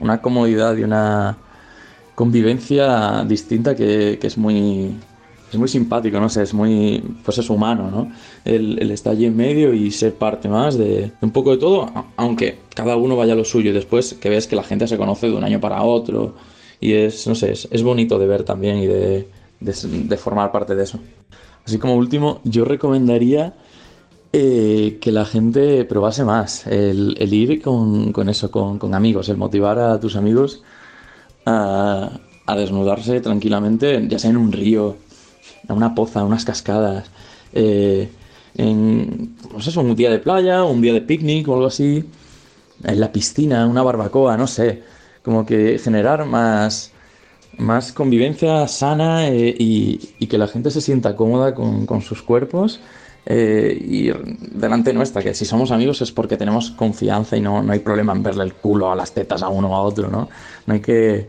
una comodidad y una convivencia distinta que, que es muy es muy simpático, no sé, es muy, pues es humano, ¿no? El, el estar allí en medio y ser parte más de un poco de todo, aunque cada uno vaya a lo suyo y después que ves que la gente se conoce de un año para otro y es, no sé, es, es bonito de ver también y de, de formar parte de eso. Así como último, yo recomendaría eh, que la gente probase más, el, ir con, eso, con, amigos, el motivar a tus amigos a, a desnudarse tranquilamente, ya sea en un río, en una poza, en unas cascadas, eh, en sé, un día de playa, un día de picnic o algo así, en la piscina, una barbacoa, no sé, como que generar más, más convivencia sana eh, y, que la gente se sienta cómoda con sus cuerpos eh, y delante nuestra, que si somos amigos es porque tenemos confianza y no, no hay problema en verle el culo a las tetas a uno o a otro, ¿no? No hay que,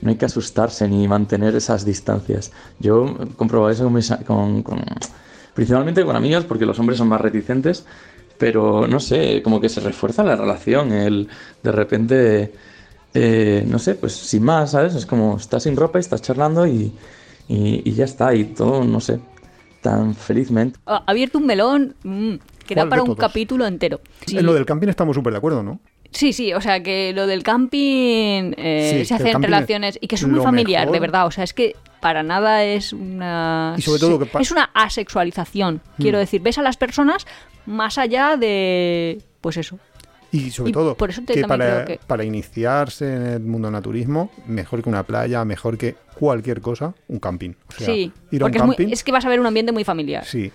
no hay que asustarse ni mantener esas distancias. Yo he comprobado eso con, con- principalmente con amigas porque los hombres son más reticentes, pero no sé, como que se refuerza la relación, el de repente, eh, no sé, pues sin más, ¿sabes? Es como estás sin ropa y estás charlando y, y ya está, y todo, no sé, tan felizmente. Ha abierto un melón mm, que da ¿Cuál para un todos? capítulo entero. Sí. En lo del camping estamos súper de acuerdo, ¿no? Sí, sí, o sea que lo del camping eh, Sí, se hacen relaciones y que es muy familiar, de verdad. O sea, es que para nada es una. Y sobre todo que Es una asexualización. Quiero Mm. decir, ves a las personas más allá de. Pues eso. Y sobre Y todo, por eso te- que para, creo que- para iniciarse en el mundo naturismo, mejor que una playa, mejor que cualquier cosa, un camping. O sea, sí. ir a un Porque es, muy- es que vas a ver un ambiente muy familiar. Sí.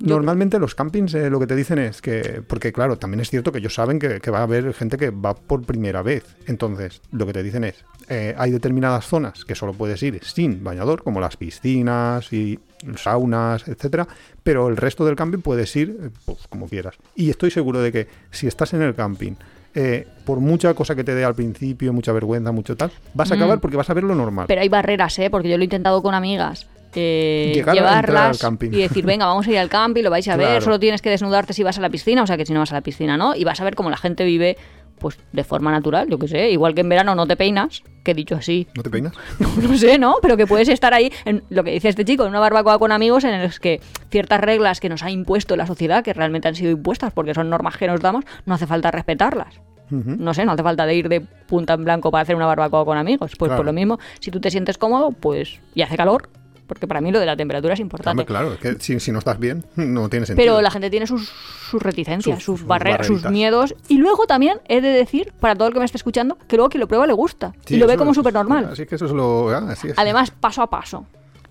Normalmente los campings eh, lo que te dicen es que, porque claro, también es cierto que ellos saben que, que va a haber gente que va por primera vez. Entonces, lo que te dicen es, eh, hay determinadas zonas que solo puedes ir sin bañador, como las piscinas y saunas, etcétera, pero el resto del camping puedes ir eh, pues, como quieras. Y estoy seguro de que si estás en el camping, eh, por mucha cosa que te dé al principio, mucha vergüenza, mucho tal, vas a Mm. acabar porque vas a ver lo normal. Pero hay barreras, ¿eh? Porque yo lo he intentado con amigas. eh, Llegar al llevarlas camping. y decir, venga, vamos a ir al camping, lo vais a ver, solo tienes que desnudarte si vas a la piscina, o sea que si no vas a la piscina, ¿no? Y vas a ver cómo la gente vive, pues, de forma natural, yo qué sé, igual que en verano no te peinas, que he dicho así, ¿No te peinas? no sé, ¿no? Pero que puedes estar ahí, en lo que dice este chico, en una barbacoa con amigos en los que ciertas reglas que nos ha impuesto la sociedad, que realmente han sido impuestas porque son normas que nos damos, no hace falta respetarlas. No sé, no hace falta de ir de punta en blanco para hacer una barbacoa con amigos. Pues Claro. por lo mismo, si tú te sientes cómodo, pues y hace calor, porque para mí lo de la temperatura es importante. Hombre, claro, es que si, si no estás bien, no tiene sentido. Pero la gente tiene sus, sus reticencias, Sus- barreras, sus miedos. Y luego también he de decir, para todo el que me esté escuchando, que luego quien lo prueba le gusta. Sí, y lo ve como súper normal. Así que eso es lo. ah, así es. Además, paso a paso.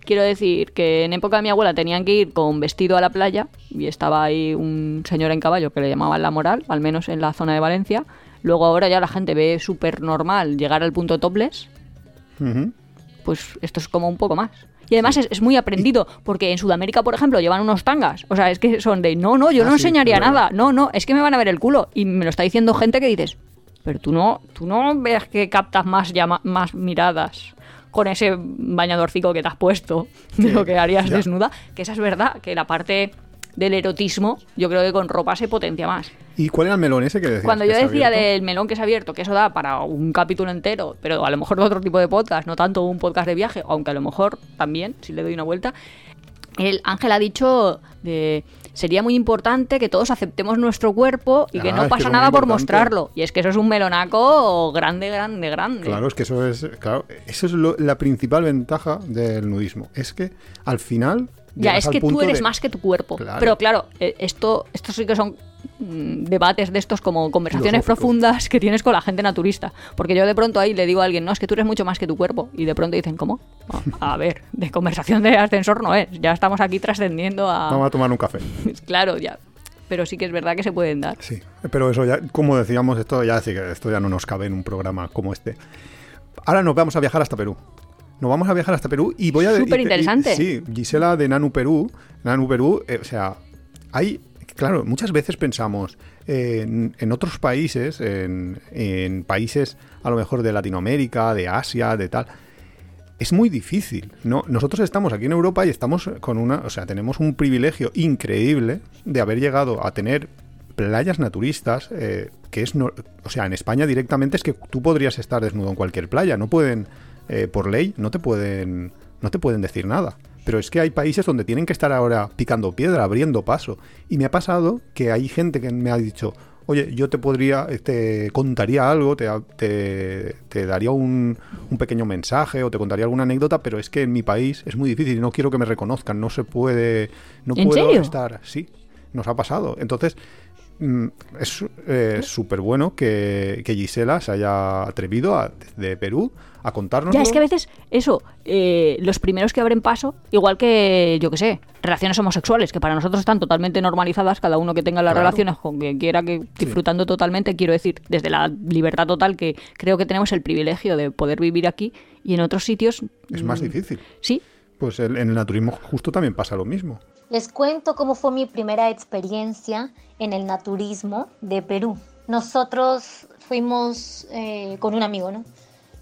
Quiero decir que en época de mi abuela tenían que ir con vestido a la playa y estaba ahí un señor en caballo que le llamaban la moral, al menos en la zona de Valencia. Luego ahora ya la gente ve súper normal llegar al punto topless pues esto es como un poco más. Y además es, es muy aprendido, porque en Sudamérica, por ejemplo, llevan unos tangas. O sea, es que son de, no, no, yo Ah, no sí, enseñaría nada. No, no, es que me van a ver el culo. Y me lo está diciendo gente que dices, pero tú no, tú no ves que captas más, llama- más miradas con ese bañadorcico que te has puesto de lo que harías ya. desnuda. Que esa es verdad, que la parte del erotismo, yo creo que con ropa se potencia más. ¿Y cuál era el melón ese que decías? Cuando yo decía del melón que es abierto, que eso da para un capítulo entero, pero a lo mejor de otro tipo de podcast, no tanto un podcast de viaje, aunque a lo mejor también, si le doy una vuelta, el Ángel ha dicho de sería muy importante que todos aceptemos nuestro cuerpo y que Ah, no que pasa nada por mostrarlo. Y es que eso es un melonaco grande, grande, grande. Claro, es que eso es, claro, eso es lo- la principal ventaja del nudismo. Es que al final. Ya, es que tú eres de- más que tu cuerpo. Claro. Pero claro, eh, esto, esto sí que son debates de estos como conversaciones profundas que tienes con la gente naturista. Porque yo de pronto ahí le digo a alguien, no, es que tú eres mucho más que tu cuerpo. Y de pronto dicen, ¿cómo? A ver, de conversación de ascensor no es. Ya estamos aquí trascendiendo Vamos a... a tomar un café. Claro, ya. Pero sí que es verdad que se pueden dar. Sí, pero eso ya, como decíamos, esto ya, esto ya no nos cabe en un programa como este. Ahora nos vamos a viajar hasta Perú. Nos vamos a viajar hasta Perú y voy a... Superinteresante. y- Sí, Gisela de Nanu Perú. Nanu Perú, eh, o sea, hay... Claro, muchas veces pensamos eh, en, otros países, en, en países a lo mejor de Latinoamérica, de Asia, de tal, es muy difícil. ¿no? Nosotros estamos aquí en Europa y estamos con una. O sea, tenemos un privilegio increíble de haber llegado a tener playas naturistas. eh, que es. no- o sea, en España directamente es que tú podrías estar desnudo en cualquier playa. No pueden. eh, por ley, no te pueden. No te pueden decir nada. Pero es que hay países donde tienen que estar ahora picando piedra, abriendo paso. Y me ha pasado que hay gente que me ha dicho, oye, yo te podría, te contaría algo, te, te- te daría un, un pequeño mensaje o te contaría alguna anécdota, pero es que en mi país es muy difícil y no quiero que me reconozcan, no se puede, no ¿En puedo serio? estar. Sí, nos ha pasado. Entonces, es eh, súper bueno que, que Gisela se haya atrevido a, de Perú a contarnos. Ya, es que a veces eso, eh, los primeros que abren paso, igual que, yo que sé, relaciones homosexuales, que para nosotros están totalmente normalizadas, cada uno que tenga las Claro. relaciones con quien quiera, que disfrutando totalmente, quiero decir, desde la libertad total, que creo que tenemos el privilegio de poder vivir aquí y en otros sitios... es más mm, difícil. Sí, Pues el- en el naturismo justo también pasa lo mismo. Les cuento cómo fue mi primera experiencia en el naturismo de Perú. Nosotros fuimos eh, con un amigo, ¿no?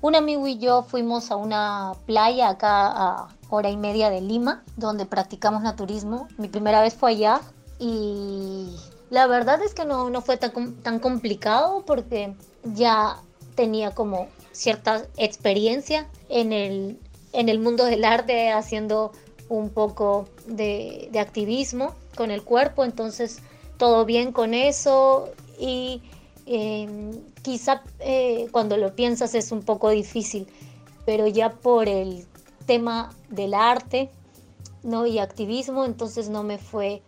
Un amigo y yo fuimos a una playa acá a hora y media de Lima, donde practicamos naturismo. Mi primera vez fue allá y la verdad es que no, no fue tan, tan complicado porque ya tenía como cierta experiencia en el, en el mundo del arte haciendo un poco de, de activismo con el cuerpo, entonces todo bien con eso y eh, quizá eh, cuando lo piensas es un poco difícil, pero ya por el tema del arte ¿no? y activismo, entonces no me fue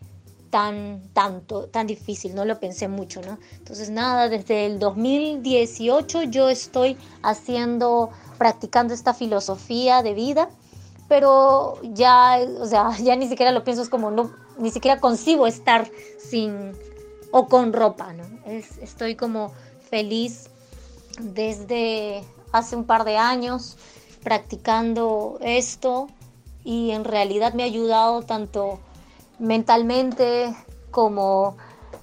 tan tanto tan difícil, no lo pensé mucho, ¿no? Entonces nada, desde el 2018 yo estoy haciendo practicando esta filosofía de vida, pero ya, o sea, ya ni siquiera lo pienso, es como no ni siquiera concibo estar sin o con ropa, ¿no? Es- estoy como feliz desde hace un par de años practicando esto y en realidad me ha ayudado tanto mentalmente como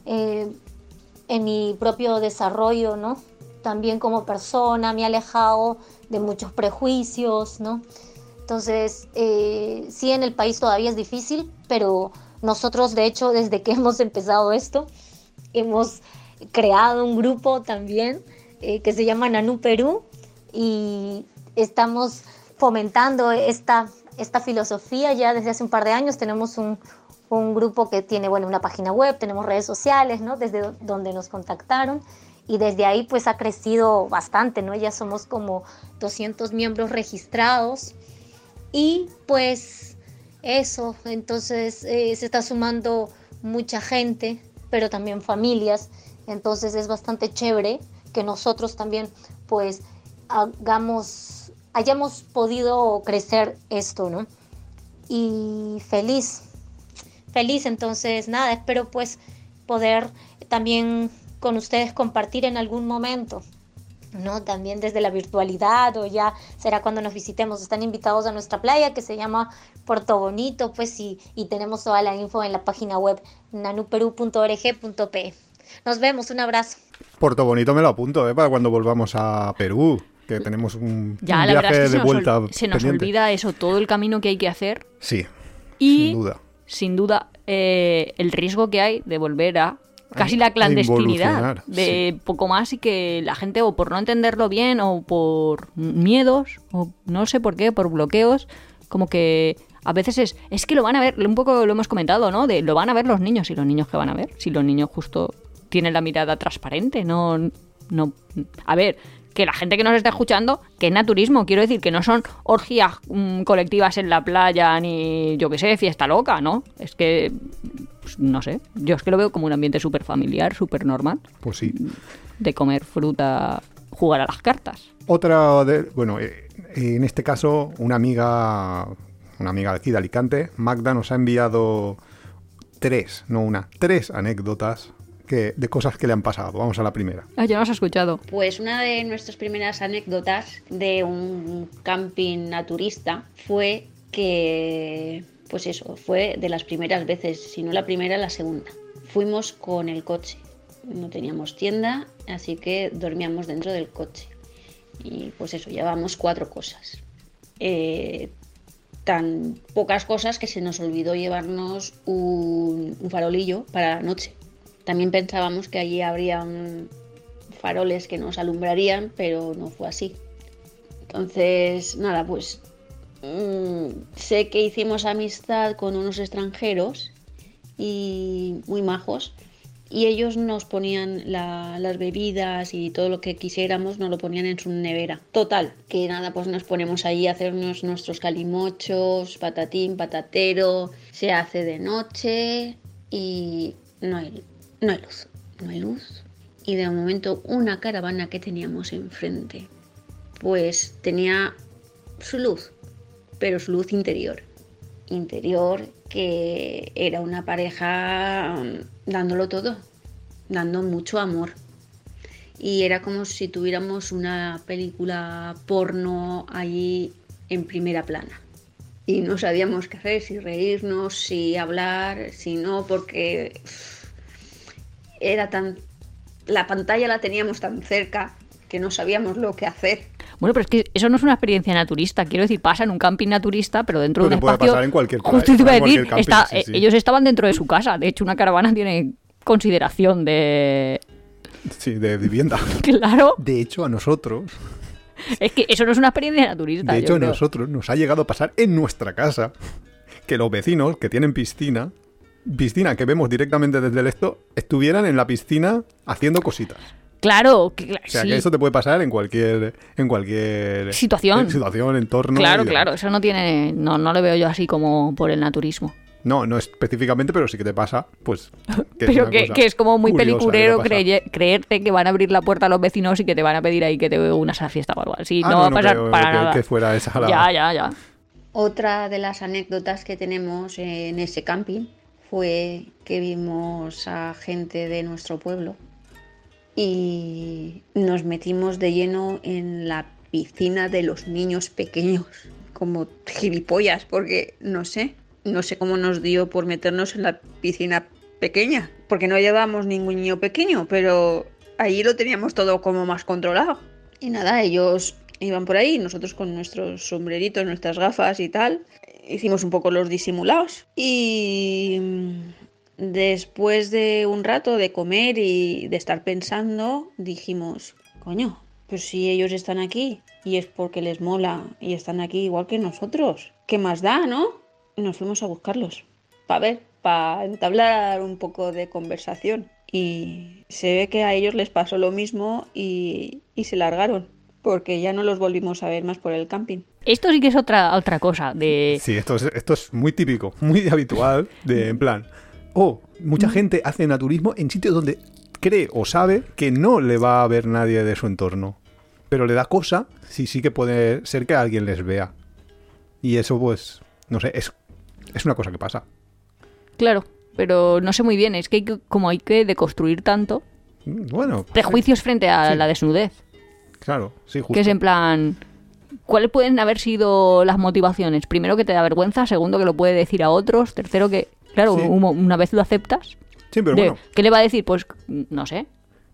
eh, en mi propio desarrollo, ¿no? También como persona, me ha alejado de muchos prejuicios, ¿no? Entonces, eh, sí, en el país todavía es difícil, pero nosotros, de hecho, desde que hemos empezado esto, hemos creado un grupo también eh, que se llama Nanú Perú y estamos fomentando esta, esta filosofía ya desde hace un par de años. Tenemos un, un grupo que tiene bueno, una página web, tenemos redes sociales, ¿no? desde do- donde nos contactaron y desde ahí pues ha crecido bastante, ¿no? ya somos como 200 miembros registrados y pues eso, entonces eh, se está sumando mucha gente, pero también familias, entonces es bastante chévere que nosotros también pues hagamos, hayamos podido crecer esto, ¿no? Y feliz, feliz, entonces nada, espero pues poder también con ustedes compartir en algún momento. ¿No? También desde la virtualidad o ya será cuando nos visitemos. Están invitados a nuestra playa que se llama Puerto Bonito, pues y, y tenemos toda la info en la página web nanuperu.org.pe. Nos vemos, un abrazo. Puerto Bonito me lo apunto, ¿eh? Para cuando volvamos a Perú, que tenemos un, Ya, un la verdad viaje es que se de nos, vuelta ol- se nos pendiente. olvida eso, todo el camino que hay que hacer Sí, y, sin duda. sin duda, eh, el riesgo que hay de volver a casi la clandestinidad, de poco más y que la gente o por no entenderlo bien o por miedos o no sé por qué, por bloqueos, como que a veces es, es que lo van a ver, un poco lo hemos comentado, ¿no? De lo van a ver los niños y los niños que van a ver, si los niños justo tienen la mirada transparente, no, no, a ver, que la gente que nos está escuchando, que es naturismo, quiero decir que no son orgías mm, colectivas en la playa ni, yo qué sé, fiesta loca, ¿no? Es que, pues, no sé, yo es que lo veo como un ambiente súper familiar, súper normal, Pues sí. de comer fruta, jugar a las cartas. Otra de, bueno, eh, en este caso, una amiga, una amiga de aquí de Alicante, Magda, nos ha enviado tres, no una, tres anécdotas que, de cosas que le han pasado. Vamos a la primera. Ah, ya nos has escuchado. Pues una de nuestras primeras anécdotas de un camping naturista fue que, pues eso, fue de las primeras veces, si no la primera, la segunda. Fuimos con el coche, no teníamos tienda, así que dormíamos dentro del coche. Y pues eso, llevamos cuatro cosas. Eh, tan pocas cosas que se nos olvidó llevarnos un, un farolillo para la noche. También pensábamos que allí habría un, faroles que nos alumbrarían, pero no fue así. Entonces, nada, pues mm, sé que hicimos amistad con unos extranjeros y muy majos y ellos nos ponían la- las bebidas y todo lo que quisiéramos, nos lo ponían en su nevera. Total, que nada, pues nos ponemos allí a hacernos nuestros calimochos, patatín, patatero, se hace de noche y no hay, no hay luz, no hay luz. Y de momento una caravana que teníamos enfrente, pues tenía su luz, pero su luz interior. Interior que era una pareja mm, dándolo todo, dando mucho amor. Y era como si tuviéramos una película porno allí en primera plana. Y no sabíamos qué hacer, si reírnos, si hablar, si no, porque era tan... La pantalla la teníamos tan cerca que no sabíamos lo que hacer. Bueno, pero es que eso no es una experiencia naturista. Quiero decir, pasa en un camping naturista, pero dentro Pero de un puede espacio. pasar en cualquier Justo te iba a decir, cualquier está- camping, sí, sí. eh, ellos estaban dentro de su casa. De hecho, una caravana tiene consideración de. Sí, de vivienda. Claro, De hecho, a nosotros, es que eso no es una experiencia naturista. de hecho, a nosotros nos ha llegado a pasar en nuestra casa que los vecinos que tienen piscina, piscina que vemos directamente desde el esto, estuvieran en la piscina haciendo cositas. Claro, que, O sea, sí. que eso te puede pasar en cualquier en cualquier Situación. situación, entorno. Claro, claro, eso no tiene. No, no lo veo yo así como por el naturismo. No, no específicamente, pero sí que te pasa, pues. que Pero que, es como muy creye- creerte que van a abrir la puerta a los vecinos y que te van a pedir ahí que te unas a la fiesta o algo así. Ah, no, va a pasar creo para que, nada. que fuera esa la. Ya, ya, ya. Otra de las anécdotas que tenemos en ese camping fue que vimos a gente de nuestro pueblo y nos metimos de lleno en la piscina de los niños pequeños, como gilipollas, porque no sé, no sé cómo nos dio por meternos en la piscina pequeña, porque no llevábamos ningún niño pequeño, pero allí lo teníamos todo como más controlado. Y nada, ellos iban por ahí, nosotros con nuestros sombreritos, nuestras gafas y tal, hicimos un poco los disimulados. Y después de un rato de comer y de estar pensando, dijimos, coño, pues si ellos están aquí y es porque les mola y están aquí igual que nosotros, ¿qué más da, no? Y nos fuimos a buscarlos, para ver, para entablar un poco de conversación. Y se ve que a ellos les pasó lo mismo y, y se largaron, porque ya no los volvimos a ver más por el camping. Esto sí que es otra, otra cosa. De... Sí, esto es, esto es muy típico, muy habitual, de en plan. Oh, mucha Mm. gente hace naturismo en sitios donde cree o sabe que no le va a ver nadie de su entorno. Pero le da cosa si sí que puede ser que alguien les vea. Y eso, pues, no sé, es, es una cosa que pasa. Claro, pero no sé muy bien. Es que, hay que como hay que deconstruir tanto Mm, Bueno, prejuicios frente a Sí. la desnudez. Claro, sí, justo. Que es en plan, ¿cuáles pueden haber sido las motivaciones? Primero que te da vergüenza, segundo que lo puede decir a otros, tercero que, claro, Sí. un- una vez lo aceptas, Sí, pero de- bueno, ¿qué le va a decir? Pues no sé.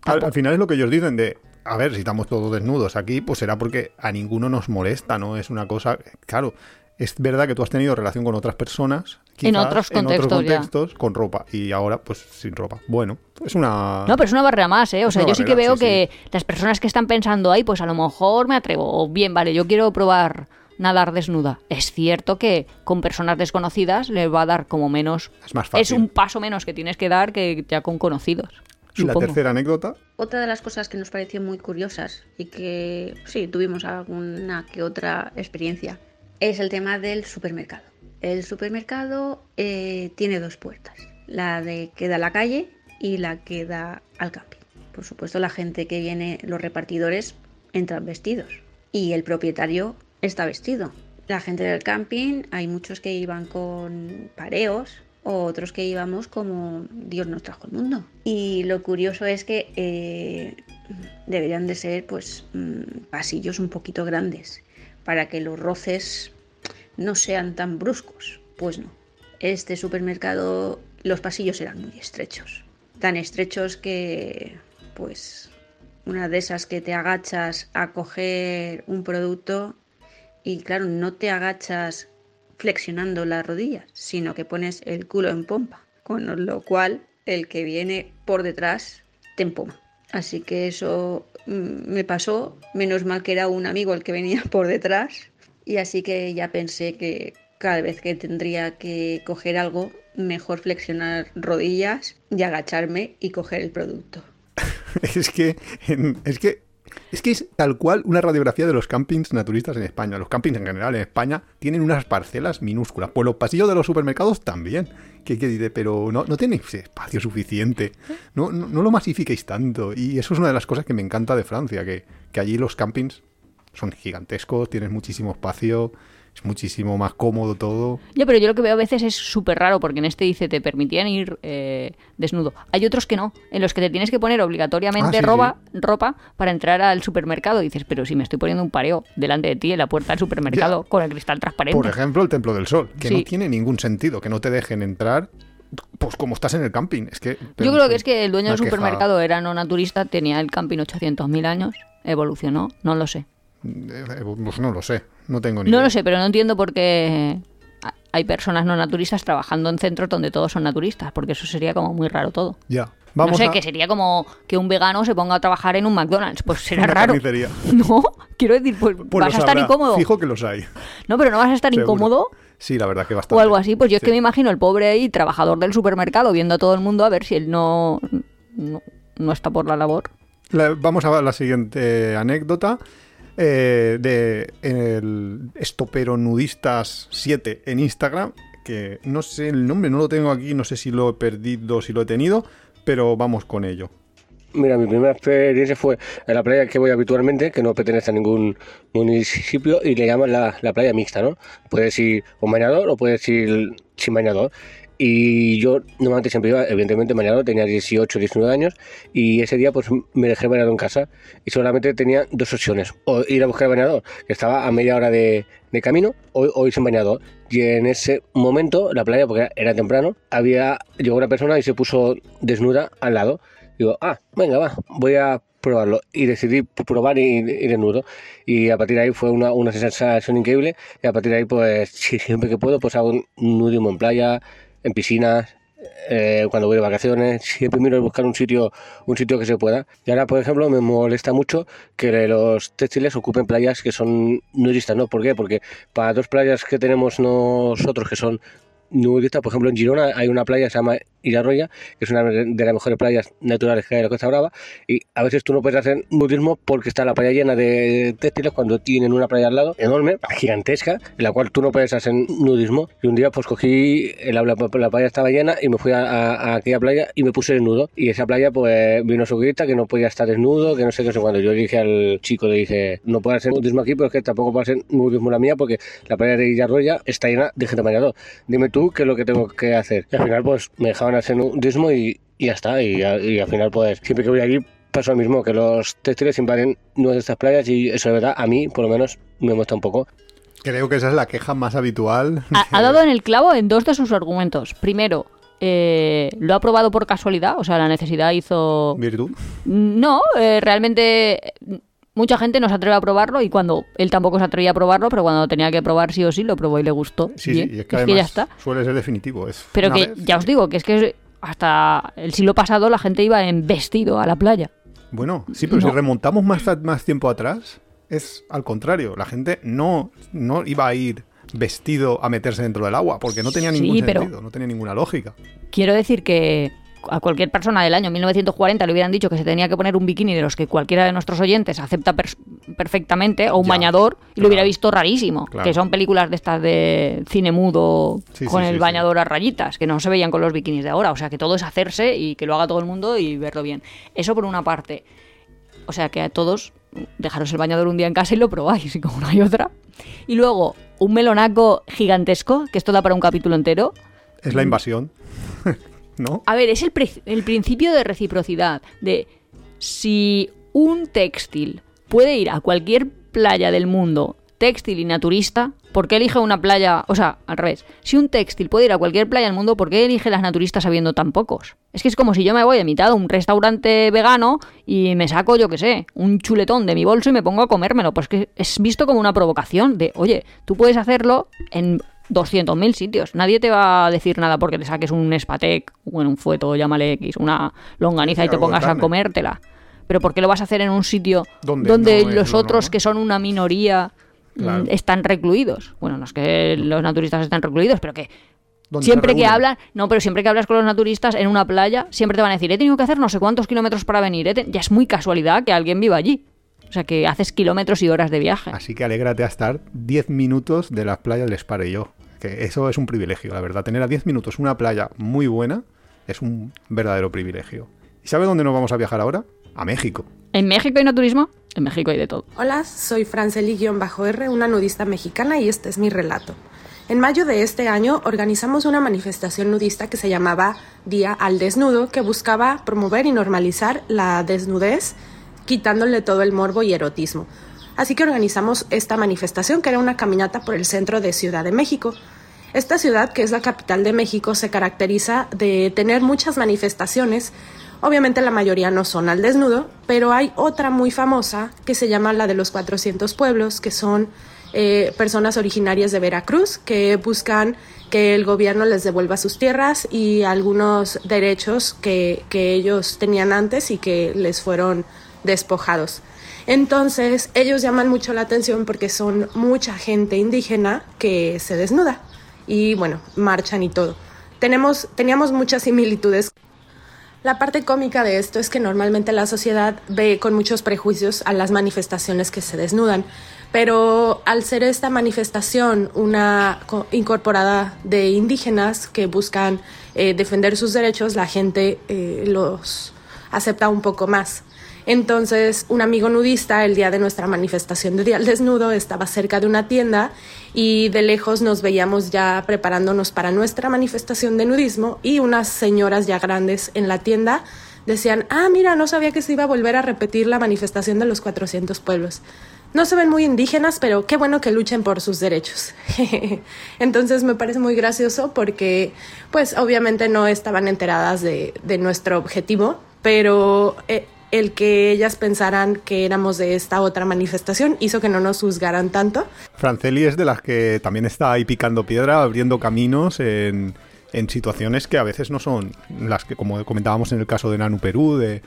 al, al final es lo que ellos dicen de, a ver, si estamos todos desnudos aquí, pues será porque a ninguno nos molesta, ¿no? Es una cosa, claro, es verdad que tú has tenido relación con otras personas. En quizás, otros en otros contextos, contextos con ropa y ahora pues sin ropa. Bueno, es una... No, pero es una barrera más, ¿eh? O sea, yo sí que veo sí, que las personas que están pensando, ay, pues a lo mejor me atrevo, o bien, vale, yo quiero probar nadar desnuda. Es cierto que con personas desconocidas le va a dar como menos... Es más fácil. Es un paso menos que tienes que dar que ya con conocidos. y la tercera anécdota, Otra de las cosas que nos pareció muy curiosas y que sí, tuvimos alguna que otra experiencia es el tema del supermercado. El supermercado eh, tiene dos puertas, la de que da a la calle y la que da al camping. Por supuesto, la gente que viene, los repartidores, entran vestidos y el propietario está vestido. La gente del camping, hay muchos que iban con pareos, o otros que íbamos como Dios nos trajo al mundo. Y lo curioso es que eh, deberían de ser pues mm, pasillos un poquito grandes para que los roces no sean tan bruscos. Pues no. Este supermercado, los pasillos eran muy estrechos. Tan estrechos que, pues, una de esas que te agachas a coger un producto y claro, no te agachas flexionando las rodillas, sino que pones el culo en pompa, con lo cual el que viene por detrás te empoma. Así que eso mm, me pasó, menos mal que era un amigo el que venía por detrás, y así que ya pensé que cada vez que tendría que coger algo, mejor flexionar rodillas y agacharme y coger el producto. es que, es que es que es tal cual una radiografía de los campings naturistas en España. Los campings en general en España tienen unas parcelas minúsculas. Pues los pasillos de los supermercados también. Que, que dice, pero no, no tenéis espacio suficiente. No, no, no lo masifiquéis tanto. Y eso es una de las cosas que me encanta de Francia, que, que allí los campings son gigantescos, tienes muchísimo espacio, es muchísimo más cómodo todo. Ya, pero yo lo que veo a veces es súper raro, porque en este dice te permitían ir eh, desnudo. Hay otros que no, en los que te tienes que poner obligatoriamente Ah, sí, ropa, ropa para entrar al supermercado. Y dices, pero si me estoy poniendo un pareo delante de ti en la puerta del supermercado con el cristal transparente. Por ejemplo, el Templo del Sol, que no tiene ningún sentido, que no te dejen entrar, pues como estás en el camping. Es que, Yo creo que es que el dueño del supermercado era no naturista, tenía el camping 800.000 años, evolucionó, no lo sé. Eh, Pues no lo sé, no tengo ni No idea. lo sé, pero no entiendo por qué hay personas no naturistas trabajando en centros donde todos son naturistas, porque eso sería como muy raro todo. Ya. Vamos no sé, a que sería como que un vegano se ponga a trabajar en un McDonald's. Pues será una raro. carnicería. No, quiero decir, pues, Pues vas a estar habrá. incómodo. Fijo que los hay. No, pero no vas a estar Seguro. incómodo Sí, la verdad que bastante. o algo así. Pues yo es que me imagino el pobre ahí, trabajador del supermercado, viendo a todo el mundo a ver si él no, no, no está por la labor. La- vamos a ver la siguiente anécdota. Eh, de el Estopero Nudistas 7 en Instagram. Que no sé el nombre, no lo tengo aquí, no sé si lo he perdido, si lo he tenido, pero vamos con ello. Mira, mi primera experiencia fue en la playa que voy habitualmente, que no pertenece a ningún municipio, y le llaman la, la playa mixta, ¿no? Puedes ir con bañador o puedes ir sin bañador. Y yo normalmente siempre iba, evidentemente, bañador, tenía 18, 19 años, y ese día pues me dejé el bañador en casa y solamente tenía dos opciones, o ir a buscar el bañador, que estaba a media hora de, de camino, o, o ir sin bañador. Y en ese momento, la playa, porque era temprano, había, llegó una persona y se puso desnuda al lado. Digo, ah, venga, va, voy a probarlo. Y decidí probar y, y desnudo. Y a partir de ahí fue una, una sensación increíble. Y a partir de ahí, pues, siempre que puedo, pues hago un nudismo en playa, en piscinas, eh, cuando voy de vacaciones, siempre miro buscar un sitio, un sitio que se pueda. Y ahora, por ejemplo, me molesta mucho que los textiles ocupen playas que son nudistas, ¿no? ¿Por qué? Porque para dos playas que tenemos nosotros que son nudistas, por ejemplo, en Girona hay una playa que se llama Irarroya, que es una de las mejores playas naturales que hay en la Costa Brava, y a veces tú no puedes hacer nudismo porque está la playa llena de textiles cuando tienen una playa al lado enorme, gigantesca, en la cual tú no puedes hacer nudismo. Y un día pues cogí, la, la- la playa estaba llena y me fui a, a- a aquella playa y me puse desnudo. Y esa playa pues vino su grita que no podía estar desnudo, que no sé qué, no sé cuándo. Yo dije al chico, le dije, no puedo hacer nudismo aquí, pero es que tampoco puedo hacer nudismo la mía porque la playa de Irarroya está llena de gente bañador. Dime tú qué es lo que tengo que hacer. Y al final pues me dejaban hacer nudismo y, y ya está. Y, al final pues siempre que voy allí pasa lo mismo, que los textiles invaden nuestras playas y eso de verdad a mí por lo menos me muestra un poco. Creo que esa es la queja más habitual. Ha, ha dado en el clavo en dos de sus argumentos. Primero, eh, lo ha probado por casualidad, o sea, la necesidad hizo... Virtud. No, eh, realmente mucha gente no se atreve a probarlo y cuando él tampoco se atrevía a probarlo, pero cuando tenía que probar sí o sí, lo probó y le gustó. Sí, sí, y es que ya además está. suele ser definitivo. Es Pero que vez ya os digo, que es que hasta el siglo pasado la gente iba en vestido a la playa. Bueno, sí, pero No. si remontamos más, más tiempo atrás, es al contrario. La gente no, no iba a ir vestido a meterse dentro del agua, porque no tenía ningún sentido, no tenía ninguna lógica. Quiero decir que a cualquier persona del año 1940 le hubieran dicho que se tenía que poner un bikini de los que cualquiera de nuestros oyentes acepta perfectamente, o un Ya, bañador, y claro. lo hubiera visto rarísimo. Claro. Que son películas de estas de cine mudo Sí, con sí, el sí, bañador a rayitas, que no se veían con los bikinis de ahora. O sea, que todo es hacerse y que lo haga todo el mundo y verlo bien. Eso por una parte. O sea, que a todos dejaros el bañador un día en casa y lo probáis, y como no hay otra. Y luego, un melonaco gigantesco, que esto da para un capítulo entero. Es la invasión. ¿No? A ver, es el, el principio de reciprocidad, de si un textil puede ir a cualquier playa del mundo, textil y naturista, ¿por qué elige una playa? O sea, al revés, si un textil puede ir a cualquier playa del mundo, ¿por qué elige las naturistas sabiendo tan pocos? Es que es como si yo me voy a mitad de un restaurante vegano y me saco, yo qué sé, un chuletón de mi bolso y me pongo a comérmelo. Pues que es visto como una provocación de, oye, tú puedes hacerlo en 200.000 sitios. Nadie te va a decir nada porque te saques un espatec, un fueto, llámale X, una longaniza y te pongas a comértela. Pero ¿por qué lo vas a hacer en un sitio Donde donde, no es los lo otros que son una minoría mm, Claro. están recluidos? Bueno, no es que los naturistas estén recluidos, pero que siempre que hablan, no, pero siempre que hablas con los naturistas en una playa, siempre te van a decir, he tenido que hacer no sé cuántos kilómetros para venir. he te-". Ya es muy casualidad que alguien viva allí. O sea, que haces kilómetros y horas de viaje. Así que alégrate a estar 10 minutos de las playas Les Pare yo. Que eso es un privilegio, la verdad. Tener a 10 minutos una playa muy buena es un verdadero privilegio. ¿Y sabe dónde nos vamos a viajar ahora? A México. ¿En México hay naturismo? En México hay de todo. Hola, soy Franceli-R, una nudista mexicana y este es mi relato. En mayo de este año organizamos una manifestación nudista que se llamaba Día al Desnudo, que buscaba promover y normalizar la desnudez, quitándole todo el morbo y erotismo. Así que organizamos esta manifestación, que era una caminata por el centro de Ciudad de México. Esta ciudad, que es la capital de México, se caracteriza de tener muchas manifestaciones. Obviamente la mayoría no son al desnudo, pero hay otra muy famosa que se llama la de los 400 pueblos, que son eh, personas originarias de Veracruz que buscan que el gobierno les devuelva sus tierras y algunos derechos que, que ellos tenían antes y que les fueron despojados. Entonces, ellos llaman mucho la atención porque son mucha gente indígena que se desnuda y bueno, marchan y todo. Tenemos, teníamos muchas similitudes. La parte cómica de esto es que normalmente la sociedad ve con muchos prejuicios a las manifestaciones que se desnudan, pero al ser esta manifestación una co- incorporada de indígenas que buscan eh, defender sus derechos, la gente eh, los acepta un poco más. Entonces, un amigo nudista, el día de nuestra manifestación de Día al Desnudo, estaba cerca de una tienda y de lejos nos veíamos ya preparándonos para nuestra manifestación de nudismo y unas señoras ya grandes en la tienda decían, ah, mira, no sabía que se iba a volver a repetir la manifestación de los 400 pueblos. No se ven muy indígenas, pero qué bueno que luchen por sus derechos. Entonces me parece muy gracioso porque, pues obviamente no estaban enteradas de, de nuestro objetivo, pero eh, el que ellas pensaran que éramos de esta otra manifestación hizo que no nos juzgaran tanto. Franceli es de las que también está ahí picando piedra, abriendo caminos en, en situaciones que a veces no son las que, como comentábamos en el caso de Nanu Perú, de,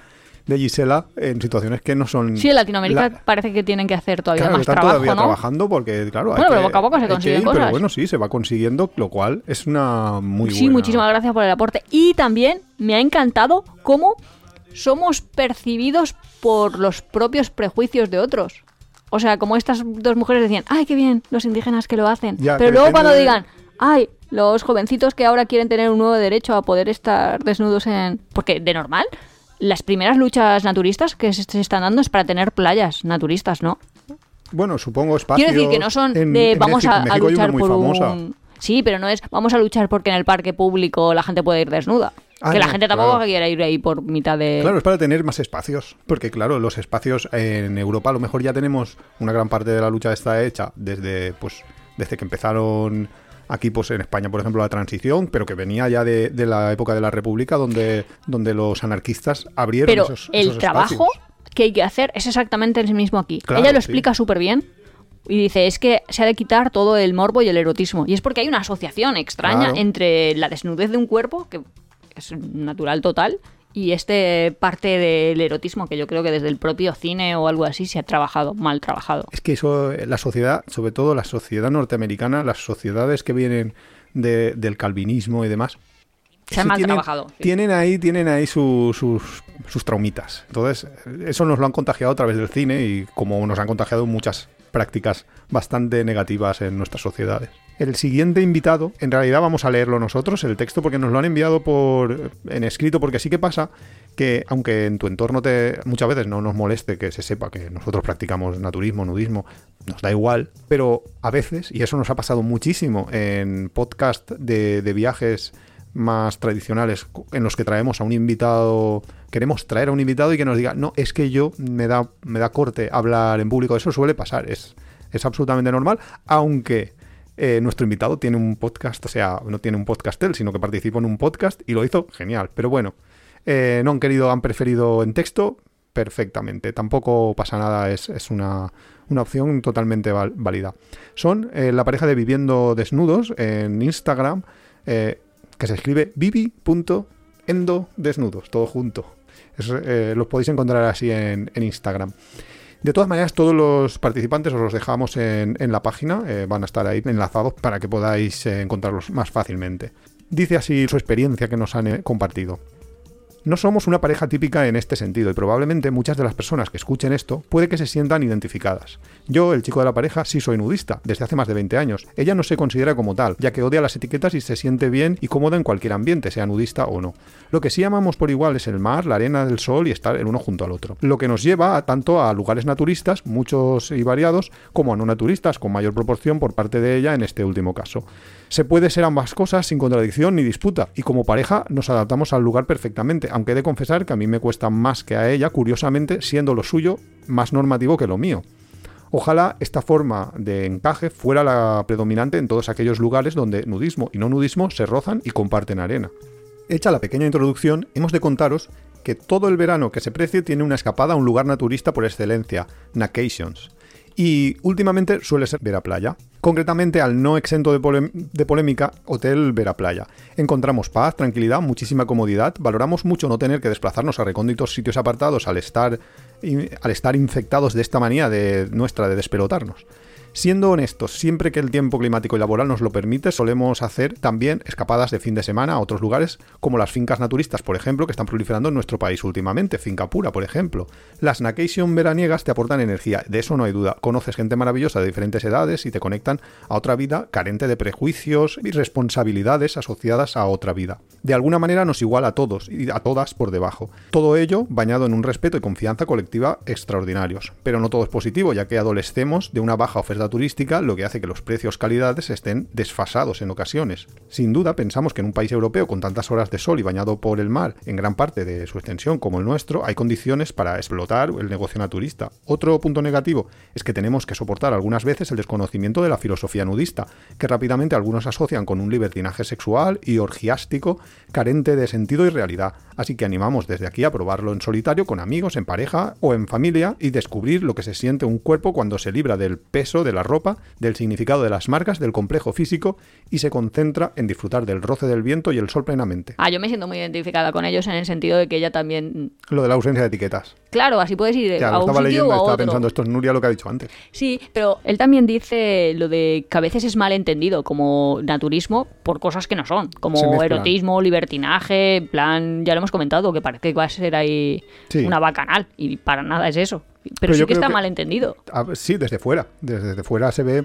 de Gisela, en situaciones que no son... Sí, en Latinoamérica la- parece que tienen que hacer todavía Claro, más están trabajo, todavía ¿no? trabajando porque, claro, hay Bueno, pero que- poco a poco se hay consiguen ir, Pero cosas. bueno, sí, se va consiguiendo, lo cual es una muy Sí, buena... muchísimas gracias por el aporte. Y también me ha encantado cómo somos percibidos por los propios prejuicios de otros. O sea, como estas dos mujeres decían, ay, qué bien, los indígenas que lo hacen. Ya, Pero luego cuando de- digan, ay, los jovencitos que ahora quieren tener un nuevo derecho a poder estar desnudos en... Porque de normal, las primeras luchas naturistas que se están dando es para tener playas naturistas, ¿no? Bueno, supongo espacios... Quiero decir que no son en- de en vamos México- a, luchar por famosa. un... Sí, pero no es vamos a luchar porque en el parque público la gente puede ir desnuda. Ah, que la gente tampoco claro. quiera ir ahí por mitad de... Claro, es para tener más espacios, porque claro, los espacios en Europa a lo mejor ya tenemos una gran parte de la lucha está hecha desde pues desde que empezaron aquí pues en España, por ejemplo, la transición, pero que venía ya de, de la época de la República donde donde los anarquistas abrieron Pero esos, el esos trabajo que hay que hacer es exactamente el mismo aquí. Claro, Ella lo explica súper bien. Y dice, es que se ha de quitar todo el morbo y el erotismo. Y es porque hay una asociación extraña Claro. entre la desnudez de un cuerpo, que es natural total, y este parte del erotismo que yo creo que desde el propio cine o algo así se ha trabajado, mal trabajado. Es que eso, la sociedad, sobre todo la sociedad norteamericana, las sociedades que vienen de- del calvinismo y demás, Se ha sí mal tienen, trabajado. sí. Tienen ahí, tienen ahí su- sus, sus traumitas. Entonces, eso nos lo han contagiado a través del cine y como nos han contagiado muchas prácticas bastante negativas en nuestras sociedades. El siguiente invitado, en realidad vamos a leerlo nosotros, el texto, porque nos lo han enviado por en escrito, porque sí que pasa que, aunque en tu entorno te muchas veces no nos moleste que se sepa que nosotros practicamos naturismo, nudismo, nos da igual, pero a veces, y eso nos ha pasado muchísimo en podcast de, de viajes más tradicionales en los que traemos a un invitado, queremos traer a un invitado y que nos diga, no, es que yo me da, me da corte hablar en público, eso suele pasar, es, es absolutamente normal, aunque eh, nuestro invitado tiene un podcast, o sea, no tiene un podcast él, sino que participó en un podcast y lo hizo genial, pero bueno, eh, no han querido, han preferido en texto, perfectamente, tampoco pasa nada, es, es una, una opción totalmente válida. Son eh, la pareja de Viviendo Desnudos en Instagram, que se escribe vivi.endodesnudos, todo junto. Eh, los podéis encontrar así en, Instagram. De todas maneras, todos los participantes os los dejamos en, la página, eh, van a estar ahí enlazados para que podáis eh, encontrarlos más fácilmente. Dice así su experiencia que nos han compartido. No somos una pareja típica en este sentido y probablemente muchas de las personas que escuchen esto puede que se sientan identificadas. Yo, el chico de la pareja, sí soy nudista, desde hace más de 20 años. Ella no se considera como tal, ya que odia las etiquetas y se siente bien y cómoda en cualquier ambiente, sea nudista o no. Lo que sí amamos por igual es el mar, la arena, el sol y estar el uno junto al otro. Lo que nos lleva a- tanto a lugares naturistas, muchos y variados, como a no naturistas, con mayor proporción por parte de ella en este último caso. Se puede ser ambas cosas sin contradicción ni disputa, y como pareja nos adaptamos al lugar perfectamente, aunque he de confesar que a mí me cuesta más que a ella, curiosamente, siendo lo suyo más normativo que lo mío. Ojalá esta forma de encaje fuera la predominante en todos aquellos lugares donde nudismo y no nudismo se rozan y comparten arena. Hecha la pequeña introducción, hemos de contaros que todo el verano que se precie tiene una escapada a un lugar naturista por excelencia, Nacations. Y últimamente suele ser Vera Playa. Concretamente al no exento de, polémica Hotel Vera Playa. Encontramos paz, tranquilidad, muchísima comodidad. Valoramos mucho no tener que desplazarnos a recónditos sitios apartados al estar, al estar infectados de esta manía de nuestra de despelotarnos. Siendo honestos, siempre que el tiempo climático y laboral nos lo permite, solemos hacer también escapadas de fin de semana a otros lugares, como las fincas naturistas, por ejemplo, que están proliferando en nuestro país últimamente, Finca Pura, por ejemplo. Las Nacation veraniegas te aportan energía, de eso no hay duda. Conoces gente maravillosa de diferentes edades y te conectan a otra vida carente de prejuicios y responsabilidades asociadas a otra vida. De alguna manera nos iguala a todos y a todas por debajo. Todo ello bañado en un respeto y confianza colectiva extraordinarios. Pero no todo es positivo, ya que adolecemos de una baja oferta turística, lo que hace que los precios calidades estén desfasados en ocasiones. Sin duda, pensamos que en un país europeo con tantas horas de sol y bañado por el mar en gran parte de su extensión como el nuestro, hay condiciones para explotar el negocio naturista. Otro punto negativo es que tenemos que soportar algunas veces el desconocimiento de la filosofía nudista, que rápidamente algunos asocian con un libertinaje sexual y orgiástico carente de sentido y realidad. Así que animamos desde aquí a probarlo en solitario, con amigos, en pareja o en familia y descubrir lo que se siente un cuerpo cuando se libra del peso de la ropa, del significado de las marcas, del complejo físico y se concentra en disfrutar del roce del viento y el sol plenamente. Ah, yo me siento muy identificada con ellos en el sentido de que ella también... Lo de la ausencia de etiquetas. Claro, así puedes ir Ya, a lo un estaba sitio leyendo o a estaba otro. pensando, esto es Nuria lo que ha dicho antes. Sí, pero él también dice lo de que a veces es malentendido como naturismo por cosas que no son, como erotismo, libertinaje, en plan, ya lo hemos comentado, que parece que va a ser ahí Sí. una bacanal y para nada es eso. Pero, Pero sí yo que está que- malentendido. A ver, sí, desde fuera. Desde, desde fuera se ve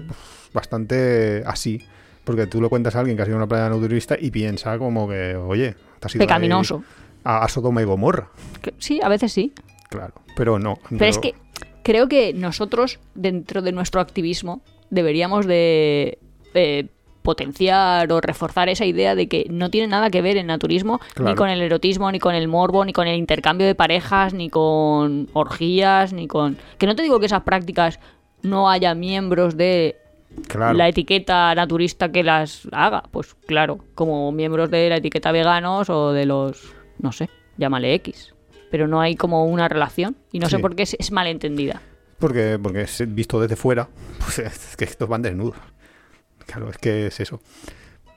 bastante así. Porque tú lo cuentas a alguien que ha sido una playa naturista y piensa como que, oye, te has ido Pecaminoso. A, a Sodoma y Gomorra. Que- Sí, a veces sí. Claro. Pero no. Pero es que creo que nosotros, dentro de nuestro activismo, deberíamos de eh, potenciar o reforzar esa idea de que no tiene nada que ver el naturismo ni con el erotismo, ni con el morbo, ni con el intercambio de parejas, ni con orgías, ni con... Que no te digo que esas prácticas no haya miembros de Claro. la etiqueta naturista que las haga. Pues claro, como miembros de la etiqueta veganos o de los, no sé, llámale X. Pero no hay como una relación y no sé por qué es, es malentendida. Porque, porque visto desde fuera, pues es que estos van desnudos. Claro, es que es eso.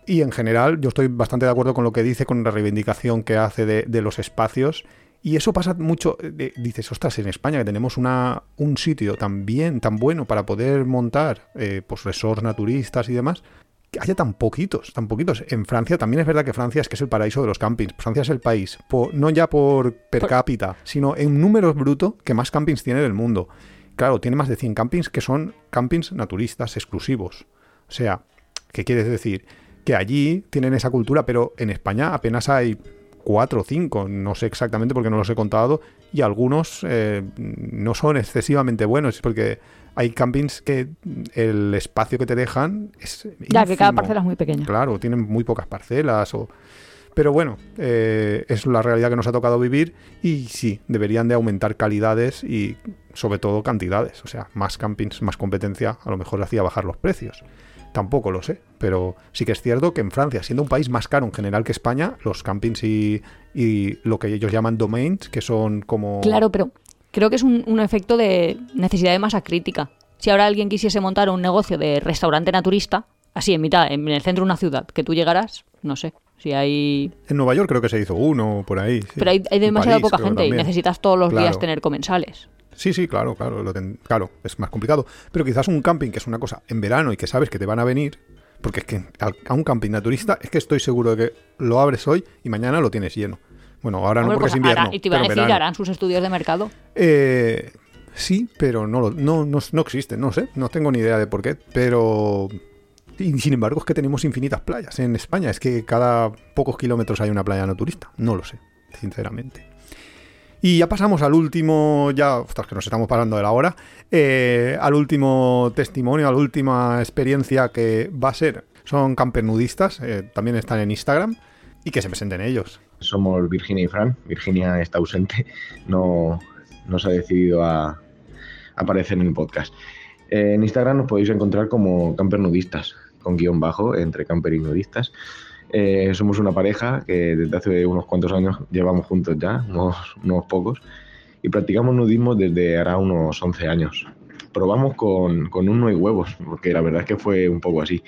Y en general, yo estoy bastante de acuerdo con lo que dice, con la reivindicación que hace de, de los espacios. Y eso pasa mucho. de- dices, ostras, en España que tenemos una, un sitio tan bien, tan bueno para poder montar eh, pues resorts naturistas y demás, que haya tan poquitos, tan poquitos. En Francia también es verdad que Francia es que es el paraíso de los campings. Francia es el país, no ya por per Por- cápita, sino en números bruto que más campings tiene del mundo. Claro, tiene más de 100 campings que son campings naturistas exclusivos. O sea, ¿qué quieres decir? Que allí tienen esa cultura, pero en España apenas hay cuatro o cinco, no sé exactamente porque no los he contado, y algunos eh, no son excesivamente buenos, porque hay campings que el espacio que te dejan es... Ya, que cada parcela es muy pequeña. Claro, tienen muy pocas parcelas o... Pero bueno, eh, es la realidad que nos ha tocado vivir y sí, deberían de aumentar calidades y sobre todo cantidades. O sea, más campings, más competencia, a lo mejor hacía bajar los precios. Tampoco lo sé, pero sí que es cierto que en Francia, siendo un país más caro en general que España, los campings y, y lo que ellos llaman domains, que son como... Claro, pero creo que es un, un efecto de necesidad de masa crítica. Si ahora alguien quisiese montar un negocio de restaurante naturista, así en mitad, en el centro de una ciudad, que tú llegarás, no sé, si hay... En Nueva York creo que se hizo uno por ahí. sí. Pero hay, hay demasiada París poca gente y necesitas todos los días tener comensales. Sí, sí, claro, claro, lo ten- claro, es más complicado. Pero quizás un camping, que es una cosa en verano y que sabes que te van a venir, porque es que a un camping naturista es que estoy seguro de que lo abres hoy y mañana lo tienes lleno. Bueno, ahora no porque pues es invierno. y te iban a decir, verano. harán sus estudios de mercado. Eh, sí, pero no, no, no existe, no sé, no tengo ni idea de por qué, pero... Y sin embargo es que tenemos infinitas playas en España, es que cada pocos kilómetros hay una playa naturista, no lo sé, sinceramente. Y ya pasamos al último, ya, ostras, que nos estamos pasando de la hora, eh, al último testimonio, a la última experiencia que va a ser, son campernudistas, eh, también están en Instagram, y que se presenten ellos. Somos Virginia y Fran. Virginia está ausente, no, no se ha decidido a, a aparecer en el podcast. Eh, en Instagram nos podéis encontrar como campernudistas, con guion bajo, entre camper y nudistas. Eh, somos una pareja que desde hace unos cuantos años llevamos juntos ya, unos, unos pocos, y practicamos nudismo desde hará unos 11 años. Probamos con, con uno y huevos, porque la verdad es que fue un poco así.